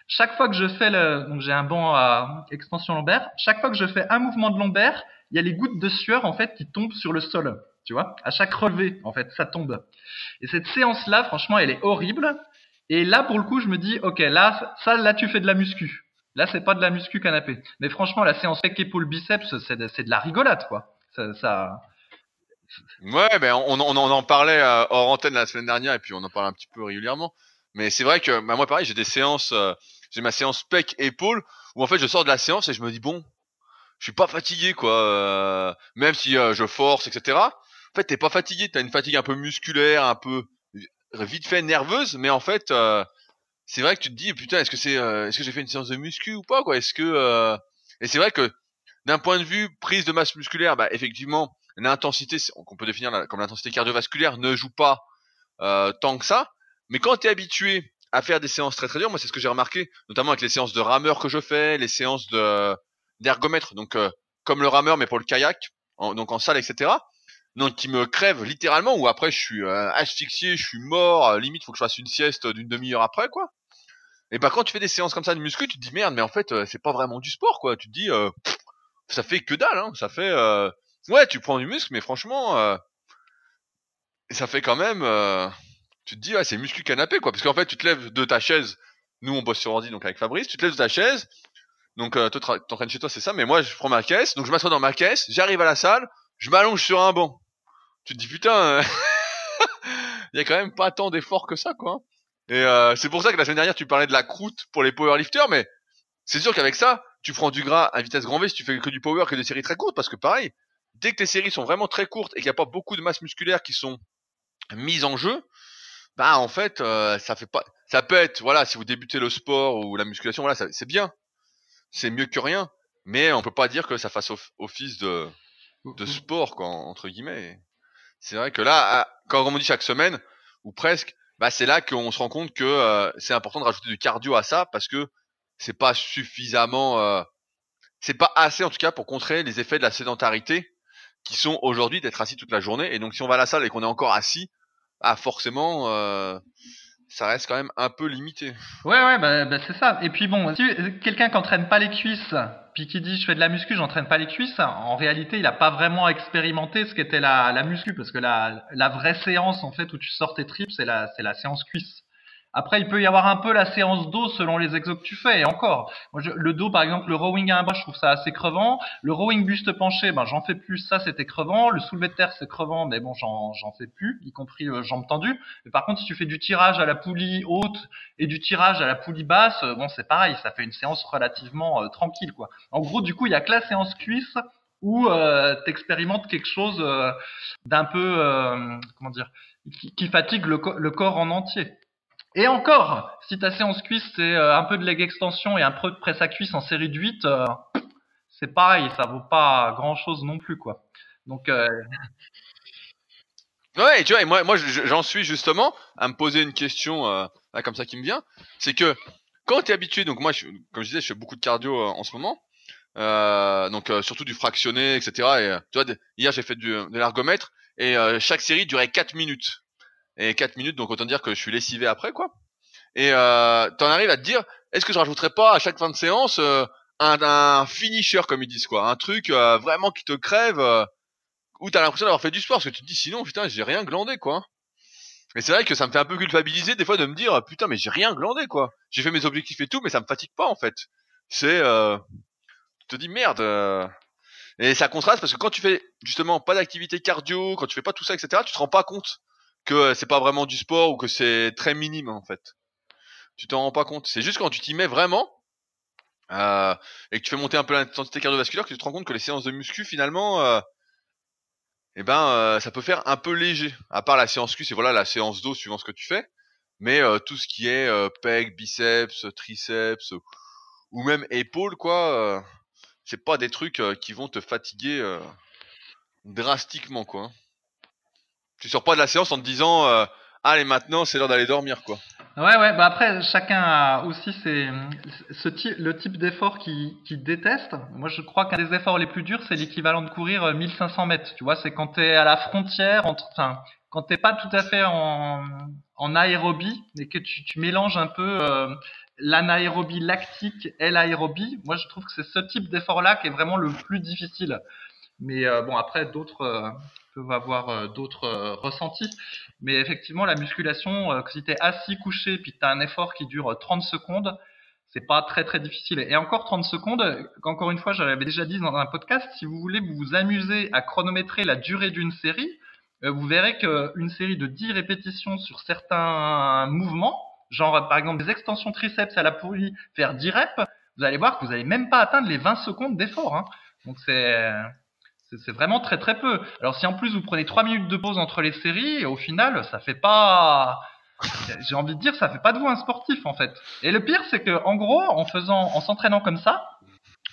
chaque fois que je fais le donc j'ai un banc à extension lombaire, chaque fois que je fais un mouvement de lombaire, il y a les gouttes de sueur en fait qui tombent sur le sol, tu vois À chaque relevé en fait, ça tombe. Et cette séance là, franchement, elle est horrible. Et là, pour le coup, je me dis, ok, là, ça, là, tu fais de la muscu. Là, c'est pas de la muscu canapé. Mais franchement, la séance pec épaule biceps, c'est de, la rigolade, quoi. Ça, ça... Ouais, ben on en parlait euh, hors antenne la semaine dernière et puis on en parle un petit peu régulièrement. Mais c'est vrai que bah, moi pareil, j'ai des séances, euh, j'ai ma séance pec épaule où en fait je sors de la séance et je me dis bon, je suis pas fatigué quoi, euh, même si euh, je force etc. En fait t'es pas fatigué, t'as une fatigue un peu musculaire, un peu vite fait nerveuse, mais en fait euh, c'est vrai que tu te dis putain est-ce que c'est, euh, est-ce que j'ai fait une séance de muscu ou pas quoi, est-ce que euh, et c'est vrai que d'un point de vue prise de masse musculaire, bah effectivement l'intensité qu'on peut définir comme l'intensité cardiovasculaire ne joue pas euh, tant que ça. Mais quand tu es habitué à faire des séances très très dures, moi c'est ce que j'ai remarqué, notamment avec les séances de rameur que je fais, les séances de d'ergomètre, donc euh, comme le rameur mais pour le kayak, donc en salle, etc. Donc qui me crève littéralement, ou après je suis euh, asphyxié, je suis mort, euh, limite faut que je fasse une sieste d'une demi-heure après quoi. Et bah quand tu fais des séances comme ça de muscu, tu te dis merde, mais en fait c'est pas vraiment du sport quoi. Tu te dis ça fait que dalle, hein. ça fait ouais tu prends du muscle, mais franchement ça fait quand même tu te dis ouais c'est muscu canapé quoi. Parce qu'en fait tu te lèves de ta chaise. Nous on bosse sur ordi donc avec Fabrice. Tu te lèves de ta chaise. Donc euh, toi tra- t'entraînes chez toi c'est ça. Mais moi je prends ma caisse. Donc je m'assois dans ma caisse. J'arrive à la salle. Je m'allonge sur un banc. Tu te dis putain euh, <laughs> il y a quand même pas tant d'efforts que ça quoi. Et euh, c'est pour ça que la semaine dernière tu parlais de la croûte pour les powerlifters. Mais c'est sûr qu'avec ça tu prends du gras à vitesse grand V si tu fais que du power que des séries très courtes. Parce que pareil dès que tes séries sont vraiment très courtes et qu'il n'y a pas beaucoup de masse musculaire qui sont mises en jeu, bah en fait euh, ça fait pas ça peut être voilà si vous débutez le sport ou la musculation voilà c'est bien. C'est mieux que rien. Mais on peut pas dire que ça fasse off- office de de sport quoi entre guillemets. C'est vrai que là à- quand on dit chaque semaine ou presque bah c'est là qu'on se rend compte que euh, c'est important de rajouter du cardio à ça parce que c'est pas suffisamment euh, c'est pas assez en tout cas pour contrer les effets de la sédentarité qui sont aujourd'hui d'être assis toute la journée. Et donc si on va à la salle et qu'on est encore assis ah forcément euh, ça reste quand même un peu limité Ouais, ouais, bah, bah, c'est ça. Et puis bon, si quelqu'un qui entraîne pas les cuisses, puis qui dit je fais de la muscu, j'entraîne pas les cuisses, en réalité, il a pas vraiment expérimenté ce qu'était la, la muscu, parce que la, la vraie séance en fait où tu sors tes tripes, c'est la, c'est la séance cuisse. Après, il peut y avoir un peu la séance dos selon les exos que tu fais. Et encore, moi, je- le dos, par exemple, le rowing à un bras, je trouve ça assez crevant. Le rowing buste penché, ben j'en fais plus. Ça, c'était crevant. Le soulevé de terre, c'est crevant, mais bon, j'en j'en fais plus, y compris euh, jambes tendues. Mais par contre, si tu fais du tirage à la poulie haute et du tirage à la poulie basse, euh, bon, c'est pareil. Ça fait une séance relativement euh, tranquille, quoi. En gros, du coup, il y a que la séance cuisse où euh, t'expérimentes quelque chose d'un peu, comment dire, qui, fatigue le, le corps en entier. Et encore, si ta séance cuisse c'est euh, un peu de leg extension et un peu de presse à cuisse en série de 8, euh, c'est pareil, ça vaut pas grand chose non plus quoi. Donc euh, Ouais, tu vois, et moi, moi, je- j'en suis justement à me poser une question euh, là comme ça qui me vient, c'est que quand t'es habitué, donc moi, je, comme je disais, je fais beaucoup de cardio euh, en ce moment, euh, donc surtout du fractionné, etc. Et tu vois, hier j'ai fait du, de l'ergomètre et chaque série durait 4 minutes. Et 4 minutes, donc autant dire que je suis lessivé après, quoi. Et euh, t'en arrives à te dire, est-ce que je rajouterais pas à chaque fin de séance euh, un, un finisher, comme ils disent, quoi, un truc euh, vraiment qui te crève. euh, où t'as l'impression d'avoir fait du sport, parce que tu te dis sinon, putain, j'ai rien glandé, quoi. Et c'est vrai que ça me fait un peu culpabiliser des fois de me dire, putain, mais j'ai rien glandé, quoi. J'ai fait mes objectifs et tout, mais ça me fatigue pas, en fait. C'est, euh, tu te dis merde. euh. Et ça contraste parce que quand tu fais justement pas d'activité cardio, quand tu fais pas tout ça, etc., tu te rends pas compte que euh, c'est pas vraiment du sport ou que c'est très minime, en fait. Tu t'en rends pas compte. C'est juste quand tu t'y mets vraiment, euh, et que tu fais monter un peu l'intensité cardiovasculaire que tu te rends compte que les séances de muscu, finalement, euh, eh ben euh, ça peut faire un peu léger. À part la séance cuisse et voilà la séance dos suivant ce que tu fais. Mais euh, tout ce qui est euh, pec, biceps, triceps ou même épaules quoi, c'est pas des trucs qui vont te fatiguer drastiquement quoi. Tu sors pas de la séance en te disant euh, allez maintenant c'est l'heure d'aller dormir quoi. ouais ouais, bah après chacun a aussi ses, ce type, le type d'effort qu'il qu'il déteste. Moi je crois qu'un des efforts les plus durs c'est l'équivalent de courir euh, 1500 mètres. Tu vois, c'est quand t'es à la frontière entre, enfin quand t'es pas tout à fait en, en aérobie et que tu, tu mélanges un peu euh, l'anaérobie lactique et l'aérobie, moi je trouve que c'est ce type d'effort-là qui est vraiment le plus difficile. Mais euh, bon, après d'autres euh, peuvent avoir euh, d'autres euh, ressentis. Mais effectivement, la musculation, euh, si t'es assis, couché, puis que t'as un effort qui dure euh, 30 secondes, c'est pas très très difficile. Et encore 30 secondes, encore une fois, j'avais déjà dit dans un podcast, si vous voulez vous amuser à chronométrer la durée d'une série, vous verrez qu'une série de 10 répétitions sur certains mouvements, genre par exemple des extensions triceps à la poulie, faire 10 reps, vous allez voir que vous n'allez même pas atteindre les 20 secondes d'effort. Hein. Donc c'est c'est- vraiment très très peu. Alors si en plus vous prenez 3 minutes de pause entre les séries, au final, ça fait pas j'ai envie de dire ça fait pas de vous un sportif en fait. Et le pire c'est que en gros, en faisant en s'entraînant comme ça,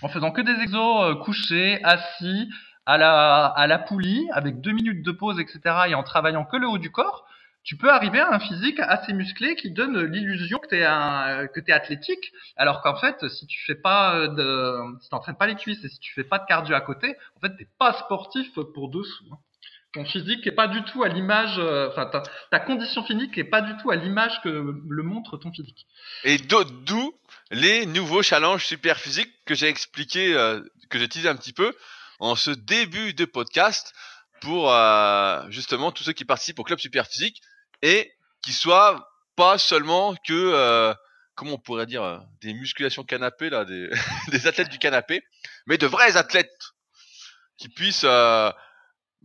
en faisant que des exos euh, couchés, assis, à la, à la poulie, avec deux minutes de pause, etc., et en travaillant que le haut du corps, tu peux arriver à un physique assez musclé qui donne l'illusion que tu es, un, que es athlétique, alors qu'en fait, si tu fais pas de, si t'entraînes pas les cuisses et si tu fais pas de cardio à côté, en fait, t'es pas sportif pour dessous. hein. Ton physique est pas du tout à l'image, euh, enfin, ta, condition physique est pas du tout à l'image que le montre ton physique. Et d'o- d'où les nouveaux challenges super physiques que j'ai expliqué, euh, que j'ai teasé un petit peu en ce début de podcast pour euh, justement tous ceux qui participent au club super physique et qui soient pas seulement que euh, comment on pourrait dire euh, des musculations canapé là, des, <laughs> des athlètes du canapé, mais de vrais athlètes qui puissent euh,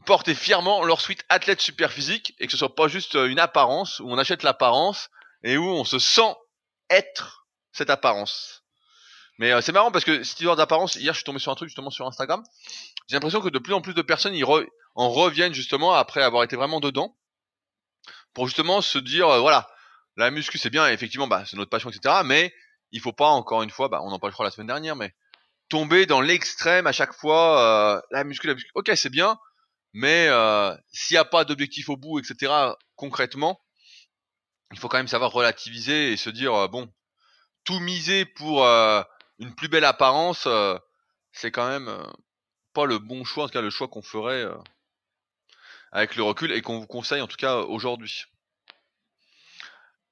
porter fièrement leur suite athlète super physique et que ce soit pas juste euh, une apparence où on achète l'apparence et où on se sent être cette apparence. Mais euh, c'est marrant parce que cette histoire d'apparence, hier je suis tombé sur un truc justement sur Instagram. J'ai l'impression que de plus en plus de personnes y re- en reviennent justement après avoir été vraiment dedans pour justement se dire euh, voilà la muscu c'est bien effectivement bah c'est notre passion etc mais il faut pas encore une fois bah on en parle je la semaine dernière mais tomber dans l'extrême à chaque fois euh, la muscu la muscu. Ok c'est bien mais euh, s'il n'y a pas d'objectif au bout etc concrètement il faut quand même savoir relativiser et se dire bon tout miser pour une plus belle apparence c'est quand même pas le bon choix en tout cas le choix qu'on ferait avec le recul et qu'on vous conseille en tout cas aujourd'hui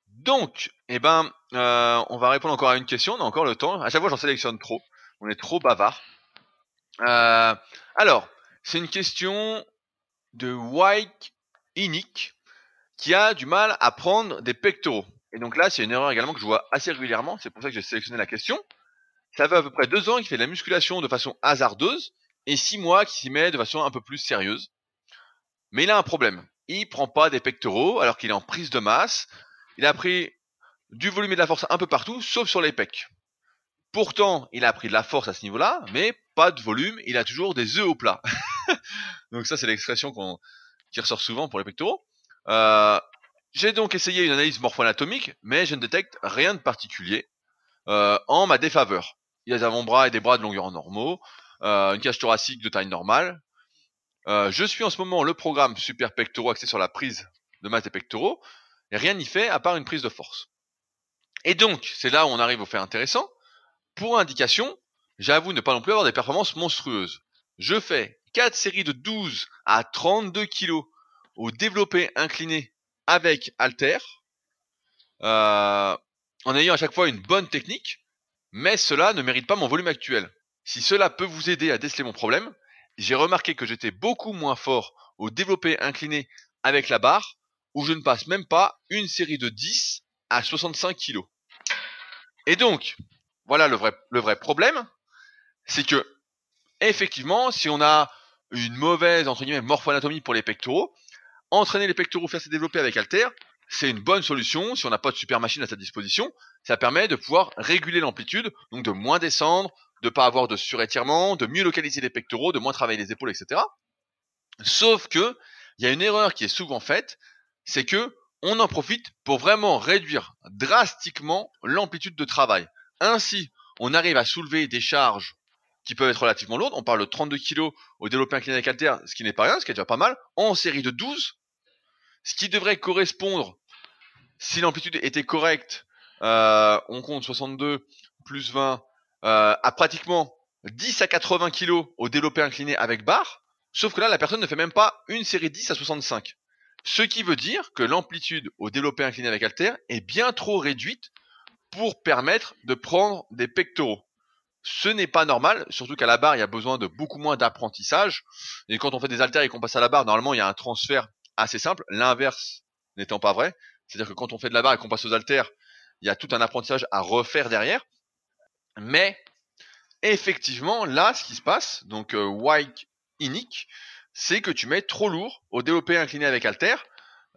donc eh ben euh, on va répondre encore à une question on a encore le temps à chaque fois j'en sélectionne trop on est trop bavard Euh, alors c'est une question de White Inic qui a du mal à prendre des pectoraux. et donc là, c'est une erreur également que je vois assez régulièrement, c'est pour ça que j'ai sélectionné la question. Ça fait à peu près deux ans qu'il fait de la musculation de façon hasardeuse, et six mois qu'il s'y met de façon un peu plus sérieuse. Mais il a un problème. Il prend pas des pectoraux alors qu'il est en prise de masse. Il a pris du volume et de la force un peu partout, sauf sur les pecs. Pourtant, il a pris de la force à ce niveau-là, mais pas de volume. Il a toujours des œufs au plat. <laughs> donc ça, c'est l'expression qu'on qui ressort souvent pour les pectoraux. Euh, j'ai donc essayé une analyse morpho-anatomique, mais je ne détecte rien de particulier euh, en ma défaveur. Il a des avant-bras et des bras de longueur normaux, euh, une cage thoracique de taille normale. Euh, je suis en ce moment le programme Super Pectoraux axé sur la prise de masse des pectoraux, et rien n'y fait à part une prise de force. Et donc, c'est là où on arrive au fait intéressant. Pour indication, j'avoue ne pas non plus avoir des performances monstrueuses. Je fais 4 séries de 12 à 32 kg au développé incliné avec alter, euh, en ayant à chaque fois une bonne technique, mais cela ne mérite pas mon volume actuel. Si cela peut vous aider à déceler mon problème, j'ai remarqué que j'étais beaucoup moins fort au développé incliné avec la barre, où je ne passe même pas une série de 10 à 65 kg. Et donc, voilà le vrai, problème, c'est que, effectivement, si on a une mauvaise, entre guillemets, morpho-anatomie pour les pectoraux, entraîner les pectoraux, faire se développer avec Alter, c'est une bonne solution si on n'a pas de super machine à sa disposition. Ça permet de pouvoir réguler l'amplitude, donc de moins descendre, de pas avoir de surétirement, de mieux localiser les pectoraux, de moins travailler les épaules, etc. Sauf que il y a une erreur qui est souvent faite, c'est que on en profite pour vraiment réduire drastiquement l'amplitude de travail. Ainsi, on arrive à soulever des charges qui peuvent être relativement lourdes. On parle de 32 kg au développé incliné avec ce qui n'est pas rien, ce qui est déjà pas mal, en série de 12, ce qui devrait correspondre, si l'amplitude était correcte, euh, on compte 62 plus 20, euh, à pratiquement 10 à 80 kg au développé incliné avec barre, sauf que là, la personne ne fait même pas une série 10 à 65. Ce qui veut dire que l'amplitude au développé incliné avec halter est bien trop réduite pour permettre de prendre des pectoraux. Ce n'est pas normal, surtout qu'à la barre, il y a besoin de beaucoup moins d'apprentissage. Et quand on fait des haltères et qu'on passe à la barre, normalement, il y a un transfert assez simple, l'inverse n'étant pas vrai. C'est-à-dire que quand on fait de la barre et qu'on passe aux haltères, il y a tout un apprentissage à refaire derrière. Mais, effectivement, là, ce qui se passe, donc euh, White inique, c'est que tu mets trop lourd au développé incliné avec halter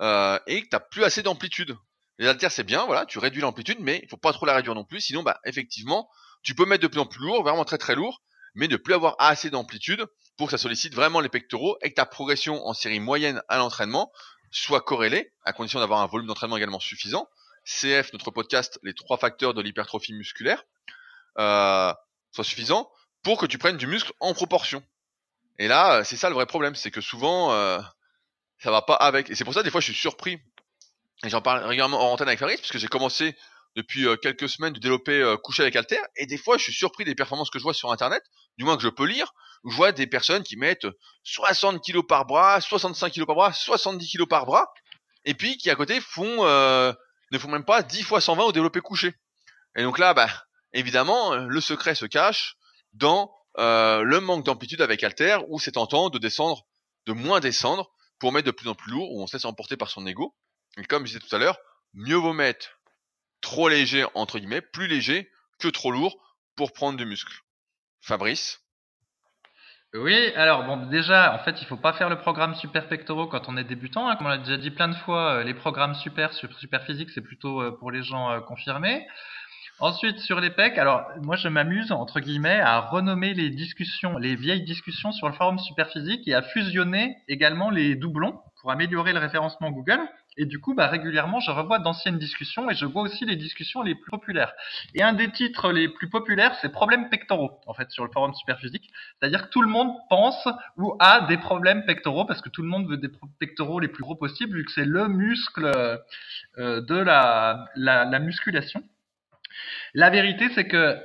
euh, et que tu n'as plus assez d'amplitude. Les haltères, c'est bien, voilà, tu réduis l'amplitude, mais il faut pas trop la réduire non plus, sinon, bah, effectivement, tu peux mettre de plus en plus lourd, vraiment très très lourd, mais ne plus avoir assez d'amplitude pour que ça sollicite vraiment les pectoraux et que ta progression en série moyenne à l'entraînement soit corrélée, à condition d'avoir un volume d'entraînement également suffisant. CF, notre podcast, les trois facteurs de l'hypertrophie musculaire, euh, soit suffisant pour que tu prennes du muscle en proportion. Et là, c'est ça le vrai problème, c'est que souvent, euh, ça va pas avec. Et c'est pour ça, des fois, je suis surpris. Et j'en parle régulièrement en antenne avec Faris, puisque j'ai commencé depuis euh, quelques semaines de développer euh, coucher avec Alter, et des fois je suis surpris des performances que je vois sur internet, du moins que je peux lire, je vois des personnes qui mettent 60 kg par bras, 65 kg par bras, 70 kg par bras, et puis qui à côté font euh, ne font même pas 10 fois 120 au développé couché. Et donc là, bah, évidemment, le secret se cache dans le manque d'amplitude avec Alter, où c'est tentant de descendre, de moins descendre, pour mettre de plus en plus lourd, où on se laisse emporter par son ego. Et comme je disais tout à l'heure, mieux vaut mettre trop léger, entre guillemets, plus léger que trop lourd pour prendre du muscle. Fabrice? Oui, alors bon, déjà, en fait, il faut pas faire le programme super pectoraux quand on est débutant. Hein. Comme on l'a déjà dit plein de fois, euh, les programmes super, super physique, c'est plutôt euh, pour les gens euh, confirmés. Ensuite, sur les pecs, alors moi je m'amuse entre guillemets à renommer les discussions, les vieilles discussions sur le forum super physique et à fusionner également les doublons pour améliorer le référencement Google. Et du coup, bah, régulièrement, je revois d'anciennes discussions et je vois aussi les discussions les plus populaires. Et un des titres les plus populaires, c'est problèmes pectoraux, en fait, sur le forum Superphysique. C'est-à-dire que tout le monde pense ou a des problèmes pectoraux parce que tout le monde veut des pectoraux les plus gros possibles vu que c'est le muscle euh, de la, la, la musculation. La vérité, c'est que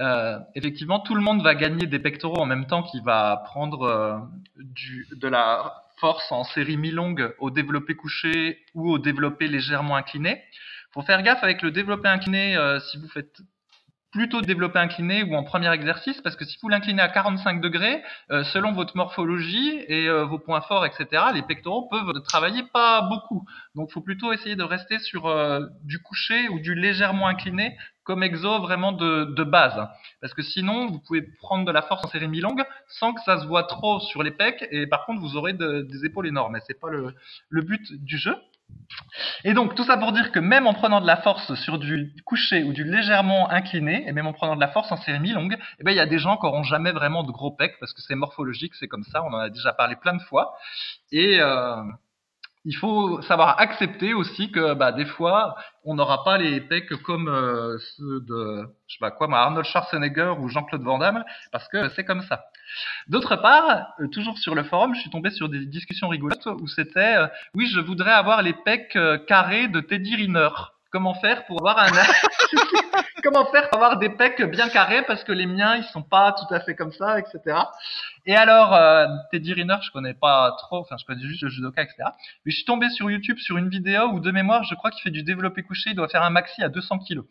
euh, effectivement, tout le monde va gagner des pectoraux en même temps qu'il va prendre euh, de la force en série mi-longue au développé couché ou au développé légèrement incliné. Faut faire gaffe avec le développé incliné euh, si vous faites plutôt développé incliné ou en premier exercice parce que si vous l'inclinez à 45 degrés, euh, selon votre morphologie et euh, vos points forts, etc., les pectoraux peuvent travailler pas beaucoup. Donc, faut plutôt essayer de rester sur euh, du couché ou du légèrement incliné comme exo vraiment de, base. Parce que sinon, vous pouvez prendre de la force en série mi-longue sans que ça se voit trop sur les pecs et par contre, vous aurez des épaules énormes. Et c'est pas le but du jeu. Et donc, tout ça pour dire que même en prenant de la force sur du couché ou du légèrement incliné, et même en prenant de la force en série mi-longue, eh ben, il y a des gens qui n'auront jamais vraiment de gros pecs parce que c'est morphologique, c'est comme ça, on en a déjà parlé plein de fois. Et, euh, il faut savoir accepter aussi que bah, des fois, on n'aura pas les pecs comme euh, ceux de, quoi, Arnold Schwarzenegger ou Jean-Claude Van Damme, parce que c'est comme ça. D'autre part, euh, toujours sur le forum, je suis tombé sur des discussions rigolotes où c'était, euh, oui, je voudrais avoir les pecs carrés de Teddy Riner. Comment faire pour avoir un <laughs> comment faire pour avoir des pecs bien carrés parce que les miens ils sont pas tout à fait comme ça, etc. Et alors euh, Teddy Riner, je connais pas trop, enfin je connais juste le judoka, etc. Mais je suis tombé sur YouTube sur une vidéo où de mémoire, je crois qu'il fait du développé couché, il doit faire un maxi à 200 kilos.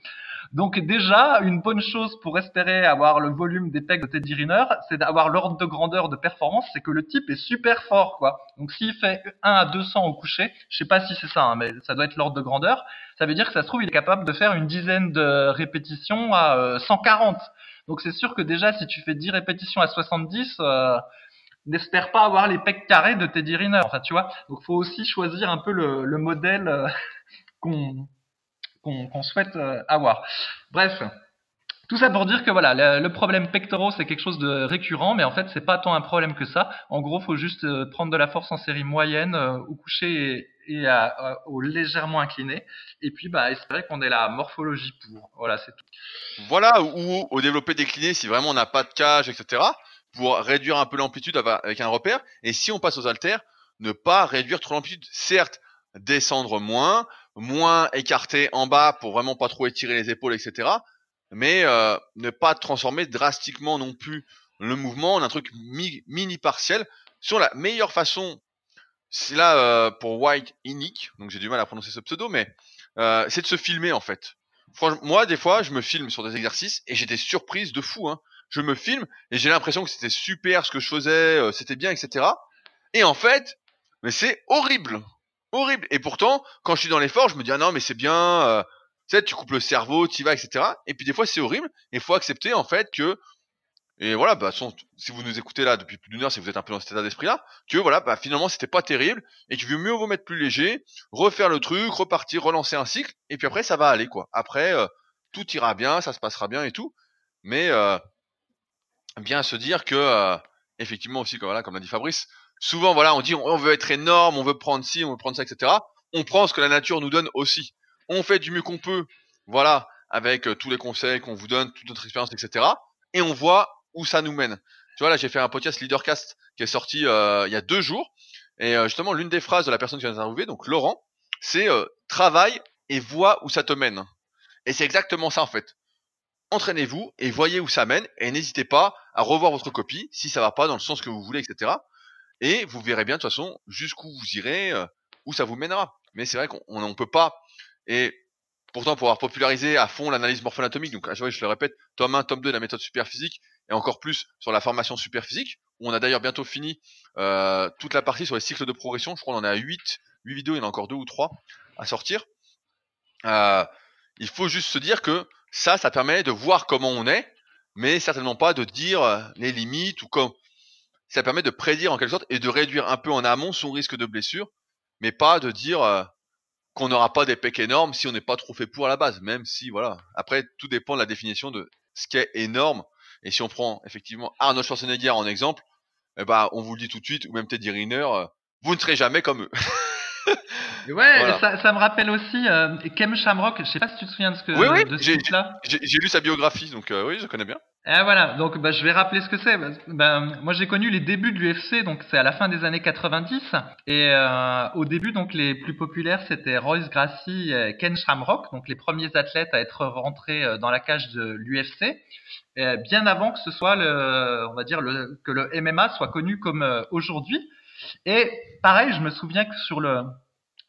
Donc déjà, une bonne chose pour espérer avoir le volume des pecs de Teddy Riner, c'est d'avoir l'ordre de grandeur de performance, c'est que le type est super fort, quoi. Donc s'il fait 1 à 200 au coucher, je sais pas si c'est ça, hein, mais ça doit être l'ordre de grandeur, ça veut dire que ça se trouve, il est capable de faire une dizaine de répétitions à 140. Euh, Donc c'est sûr que déjà, si tu fais 10 répétitions à 70, euh, n'espère pas avoir les pecs carrés de Teddy Riner. Enfin, tu vois. Donc faut aussi choisir un peu le, le modèle euh, <laughs> qu'on qu'on souhaite euh, avoir. Bref, tout ça pour dire que voilà, le, problème pectoraux c'est quelque chose de récurrent, mais en fait c'est pas tant un problème que ça. En gros, faut juste euh, prendre de la force en série moyenne euh, au coucher et, au légèrement incliné, et puis bah espérer qu'on ait la morphologie pour. Voilà, c'est tout. Voilà, ou au développé décliné si vraiment on n'a pas de cage, etc. Pour réduire un peu l'amplitude avec un repère. Et si on passe aux haltères, ne pas réduire trop l'amplitude. Certes, descendre moins, moins écarté en bas pour vraiment pas trop étirer les épaules, etc. Mais euh, ne pas transformer drastiquement non plus le mouvement en un truc mini partiel. Sur la meilleure façon, c'est là euh, pour White Inic, donc j'ai du mal à prononcer ce pseudo, mais euh, c'est de se filmer en fait. Moi des fois je me filme sur des exercices et j'ai des surprises de fou. Hein. Je me filme et j'ai l'impression que c'était super ce que je faisais, c'était bien, etc. Et en fait, mais c'est horrible horrible. Et pourtant, quand je suis dans l'effort, je me dis ah non mais c'est bien, euh, tu sais, tu coupes le cerveau, tu vas, etc. Et puis des fois c'est horrible. Et il faut accepter en fait que et voilà, bah, si vous nous écoutez là depuis plus d'une heure, si vous êtes un peu dans cet état d'esprit-là, que voilà, bah, finalement, c'était pas terrible, et qu'il vaut mieux vous mettre plus léger, refaire le truc, repartir, relancer un cycle, et puis après, ça va aller, quoi. Après, euh, tout ira bien, ça se passera bien et tout, mais euh, bien se dire que, effectivement aussi, comme, comme l'a dit Fabrice, souvent, voilà, on dit on veut être énorme, on veut prendre ci, on veut prendre ça, etc. On prend ce que la nature nous donne aussi. On fait du mieux qu'on peut, voilà, avec euh, tous les conseils qu'on vous donne, toute notre expérience, etc. Et on voit où ça nous mène. Tu vois, là, j'ai fait un podcast Leadercast qui est sorti euh, il y a deux jours. Et euh, justement, l'une des phrases de la personne qui vient d'interviewer, donc Laurent, c'est travaille et vois où ça te mène. Et c'est exactement ça en fait. Entraînez-vous et voyez où ça mène et n'hésitez pas à revoir votre copie si ça va pas dans le sens que vous voulez, etc. Et vous verrez bien de toute façon jusqu'où vous irez, euh, où ça vous mènera. Mais c'est vrai qu'on ne peut pas. Et pourtant, pour avoir popularisé à fond l'analyse morpho-anatomique, donc je le répète, tome 1, tome 2 de la méthode super physique, et encore plus sur la formation super physique, où on a d'ailleurs bientôt fini euh, toute la partie sur les cycles de progression. Je crois qu'on en a 8, 8 vidéos, il y en a encore 2 ou 3 à sortir. Euh, il faut juste se dire que ça, ça permet de voir comment on est, mais certainement pas de dire les limites ou comme ça permet de prédire en quelque sorte et de réduire un peu en amont son risque de blessure, mais pas de dire euh, qu'on n'aura pas des pecs énormes si on n'est pas trop fait pour à la base, même si voilà. Après, tout dépend de la définition de ce qui est énorme. Et si on prend effectivement Arnold Schwarzenegger en exemple, eh ben, on vous le dit tout de suite, ou même Teddy Riner, euh, vous ne serez jamais comme eux. <laughs> ouais, ça, me rappelle aussi euh, Kem Shamrock. Je sais pas si tu te souviens de ce que oui, oui, J'ai lu sa biographie, donc oui, je connais bien. Et voilà, donc bah, je vais rappeler ce que c'est. Ben, moi j'ai connu les débuts de l'UFC, donc c'est à la fin des années 90. Et euh, au début, donc les plus populaires c'était Royce Gracie et Ken Shamrock, donc les premiers athlètes à être rentrés euh, dans la cage de l'UFC, bien avant que ce soit le, on va dire le, que le MMA soit connu comme euh, aujourd'hui. Et pareil, je me souviens que sur le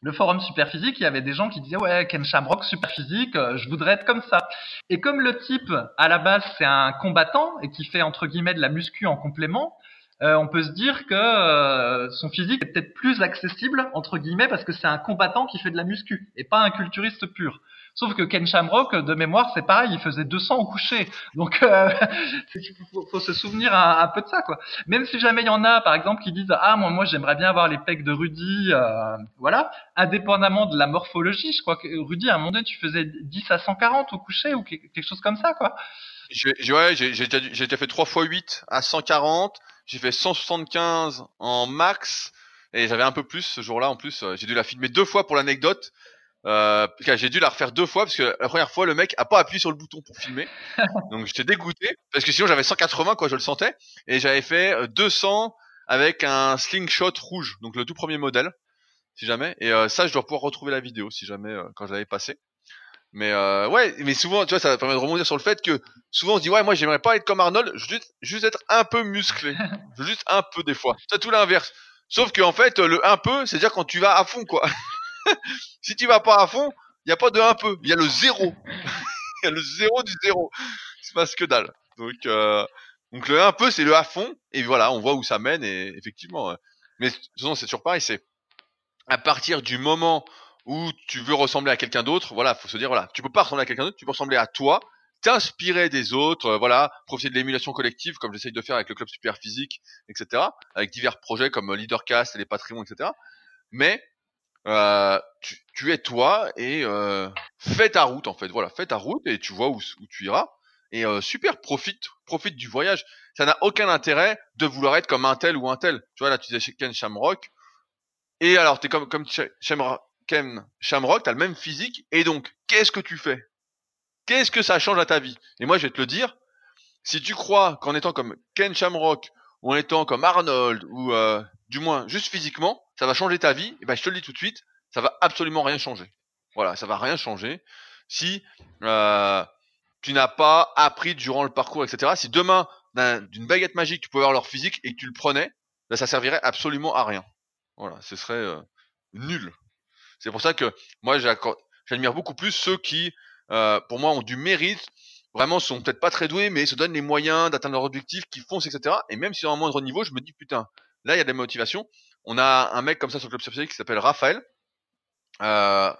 le forum super physique, il y avait des gens qui disaient ouais Ken Shamrock super physique, euh, je voudrais être comme ça. Et comme le type à la base c'est un combattant et qui fait entre guillemets de la muscu en complément, euh, on peut se dire que euh, son physique est peut-être plus accessible entre guillemets parce que c'est un combattant qui fait de la muscu et pas un culturiste pur. Sauf que Ken Shamrock, de mémoire, c'est pareil, il faisait 200 au coucher. Donc, euh, <laughs> faut, se souvenir un, peu de ça, quoi. Même si jamais il y en a, par exemple, qui disent ah moi, moi, j'aimerais bien avoir les pecs de Rudy, euh, voilà, indépendamment de la morphologie, je crois que Rudy, à un moment donné, tu faisais 10 à 140 au coucher ou quelque chose comme ça, quoi. J'ai, ouais, déjà fait 3 x 8 à 140. J'ai fait 175 en max. Et j'avais un peu plus ce jour-là en plus. J'ai dû la filmer deux fois pour l'anecdote. Euh, j'ai dû la refaire deux fois parce que la première fois le mec a pas appuyé sur le bouton pour filmer, <laughs> donc j'étais dégoûté parce que sinon j'avais 180 quoi, je le sentais, et j'avais fait 200 euh, avec un slingshot rouge, donc le tout premier modèle, si jamais. Et euh, ça, je dois pouvoir retrouver la vidéo si jamais euh, quand je l'avais passé. Mais euh, ouais, mais souvent, tu vois, ça permet de rebondir sur le fait que souvent on se dit ouais, moi j'aimerais pas être comme Arnold, juste, juste être un peu musclé, <laughs> juste un peu des fois. C'est tout l'inverse. Sauf que en fait, le un peu, c'est à dire quand tu vas à fond quoi. <laughs> si tu vas pas à fond, il y a pas de un peu, il y a le zéro. <laughs> Il y a le zéro du zéro. C'est pas ce que dalle. Donc, euh, donc le un peu, c'est le à fond. Et voilà, on voit où ça mène. Et effectivement, euh, mais sinon c'est toujours pareil. C'est à partir du moment où tu veux ressembler à quelqu'un d'autre, voilà, faut se dire voilà, tu peux pas ressembler à quelqu'un d'autre, tu peux ressembler à toi, t'inspirer des autres, euh, voilà, profiter de l'émulation collective comme j'essaye de faire avec le club super physique, etc. Avec divers projets comme Leadercast et les Patreons, etc. Mais euh, tu, tu, es toi et euh, fais ta route en fait. Voilà, fais ta route et tu vois où, où tu iras. Et euh, super, profite, profite du voyage. Ça n'a aucun intérêt de vouloir être comme un tel ou un tel. Tu vois là, tu disais Ken Shamrock. Et alors, t'es comme comme Shamrock, Ken Shamrock, t'as le même physique. Et donc, qu'est-ce que tu fais? Qu'est-ce que ça change à ta vie? Et moi, je vais te le dire. Si tu crois qu'en étant comme Ken Shamrock ou en étant comme Arnold ou euh, du moins juste physiquement, ça va changer ta vie, et ben je te le dis tout de suite, ça va absolument rien changer. Voilà, ça va rien changer si euh, tu n'as pas appris durant le parcours, etc. Si demain, d'une baguette magique, tu pouvais avoir leur physique et que tu le prenais, ben ça servirait absolument à rien. Voilà, ce serait euh, nul. C'est pour ça que moi j'admire beaucoup plus ceux qui, euh, pour moi, ont du mérite, vraiment sont peut-être pas très doués, mais se donnent les moyens d'atteindre leur objectif, qui foncent, etc. Et même si c'est un moindre niveau, je me dis putain, là il y a des motivations on a un mec comme ça sur le club Super qui s'appelle Raphaël. Euh,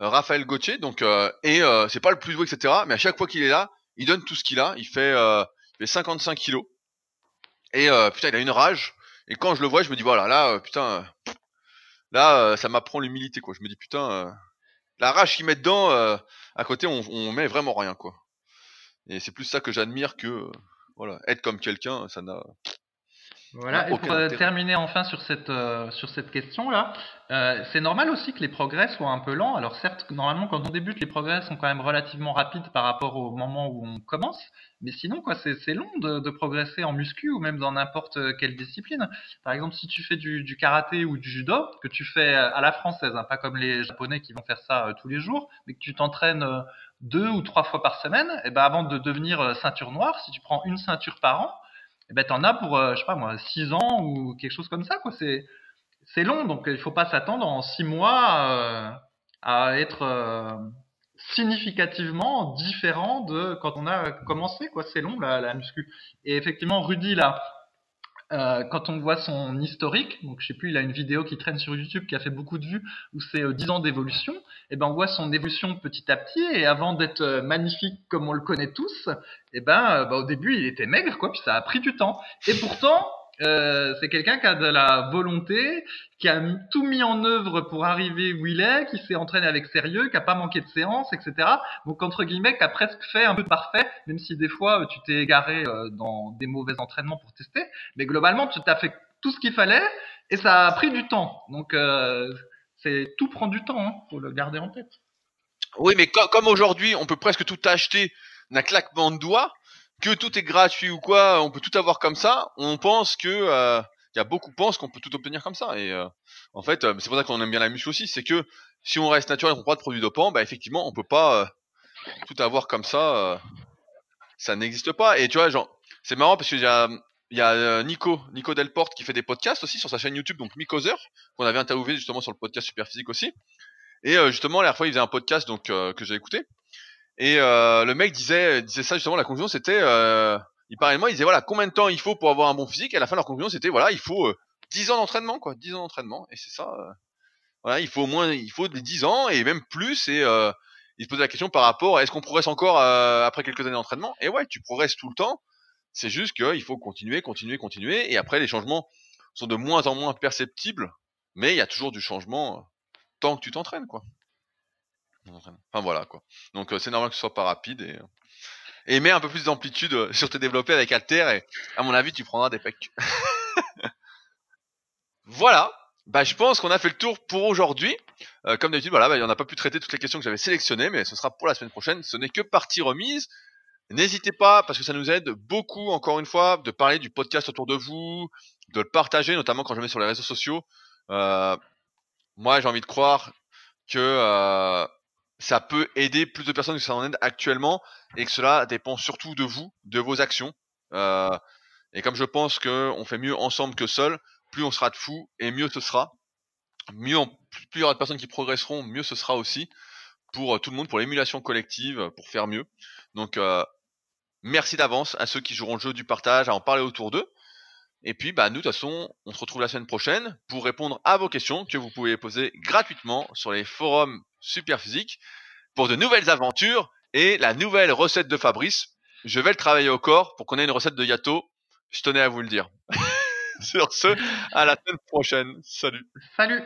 Raphaël Gauthier, donc euh, et c'est pas le plus doué, etc. Mais à chaque fois qu'il est là, il donne tout ce qu'il a. Il fait, il fait 55 kilos. Et putain, il a une rage. Et quand je le vois, je me dis voilà, là, putain, là, ça m'apprend l'humilité, quoi. Je me dis putain, la rage qu'il met dedans, à côté, on, on met vraiment rien, quoi. Et c'est plus ça que j'admire que voilà, être comme quelqu'un, ça n'a voilà, et pour euh, terminer enfin sur cette, euh, sur cette question-là, euh, c'est normal aussi que les progrès soient un peu lents. Alors certes, normalement, quand on débute, les progrès sont quand même relativement rapides par rapport au moment où on commence, mais sinon, quoi, c'est long de, de, progresser en muscu ou même dans n'importe quelle discipline. Par exemple, si tu fais du, du, karaté ou du judo, que tu fais à la française, hein, pas comme les japonais qui vont faire ça tous les jours, mais que tu t'entraînes deux ou trois fois par semaine, et ben avant de devenir ceinture noire, si tu prends une ceinture par an, eh ben t'en as pour euh, je sais pas moi 6 ans ou quelque chose comme ça quoi. C'est c'est long donc il faut pas s'attendre en 6 mois euh, à être euh, significativement différent de quand on a commencé quoi. C'est long la, la muscu. Et effectivement Rudy là euh, quand on voit son historique, donc je sais plus, il a une vidéo qui traîne sur YouTube qui a fait beaucoup de vues, où c'est euh, 10 ans d'évolution, et eh ben on voit son évolution petit à petit, et avant d'être euh, magnifique comme on le connaît tous, et eh ben bah, au début il était maigre, quoi, puis ça a pris du temps. Et pourtant, euh, c'est quelqu'un qui a de la volonté, qui a tout mis en œuvre pour arriver où il est, qui s'est entraîné avec sérieux, qui a pas manqué de séances, etc. Donc entre guillemets, qui a presque fait un peu parfait, même si des fois tu t'es égaré euh, dans des mauvais entraînements pour tester. Mais globalement, tu t'as fait tout ce qu'il fallait et ça a pris du temps. Donc euh, c'est tout prend du temps, hein, faut le garder en tête. Oui, mais comme aujourd'hui, on peut presque tout acheter d'un claquement de doigts que tout est gratuit ou quoi, on peut tout avoir comme ça, on pense que euh, il y a beaucoup pensent qu'on peut tout obtenir comme ça. Et euh, en fait, euh, c'est pour ça qu'on aime bien la muscu aussi, c'est que si on reste naturel et qu'on prend pas de produits dopants, bah effectivement, on peut pas tout avoir comme ça. ça n'existe pas. Et tu vois, genre, c'est marrant parce que il y a euh, Nico, Nico Delporte qui fait des podcasts aussi sur sa chaîne YouTube, donc Mikozer, qu'on avait interviewé justement sur le podcast Superphysique aussi. Et euh, justement, la dernière fois, il faisait un podcast donc euh, que j'ai écouté. Et le mec disait, disait ça justement. La conclusion, c'était, il parlait de moi, il disait voilà, combien de temps il faut pour avoir un bon physique? Et à la fin, leur conclusion, c'était voilà, il faut 10 ans d'entraînement, quoi, 10 ans d'entraînement. Et c'est ça. voilà, il faut au moins, il faut des 10 ans et même plus. Et il se posait la question par rapport, est-ce qu'on progresse encore après quelques années d'entraînement? Et ouais, tu progresses tout le temps. C'est juste qu'il faut continuer, continuer, continuer. Et après, les changements sont de moins en moins perceptibles, mais il y a toujours du changement euh, tant que tu t'entraînes, quoi. Enfin voilà, quoi. Donc euh, c'est normal que ce soit pas rapide et, euh, et mets un peu plus d'amplitude sur tes développés avec Alter et à mon avis tu prendras des pecs. <laughs> voilà. Bah, je pense qu'on a fait le tour pour aujourd'hui. comme d'habitude, voilà, bah, on n'a pas pu traiter toutes les questions que j'avais sélectionnées, mais ce sera pour la semaine prochaine. Ce n'est que partie remise. N'hésitez pas, parce que ça nous aide beaucoup, encore une fois, de parler du podcast autour de vous, de le partager, notamment quand je mets sur les réseaux sociaux. Euh, moi, j'ai envie de croire que euh, ça peut aider plus de personnes que ça en aide actuellement, et que cela dépend surtout de vous, de vos actions. Euh, et comme je pense qu'on fait mieux ensemble que seul, plus on sera de fous, et mieux ce sera. Mieux, plus il y aura de personnes qui progresseront, mieux ce sera aussi pour tout le monde, pour l'émulation collective, pour faire mieux. Donc Merci d'avance à ceux qui joueront le jeu du partage, à en parler autour d'eux. Et puis, bah, nous, de toute façon, on se retrouve la semaine prochaine pour répondre à vos questions que vous pouvez poser gratuitement sur les forums Superphysique pour de nouvelles aventures et la nouvelle recette de Fabrice. Je vais le travailler au corps pour qu'on ait une recette de Yato. Je tenais à vous le dire. <laughs> sur ce, à la semaine prochaine. Salut. Salut.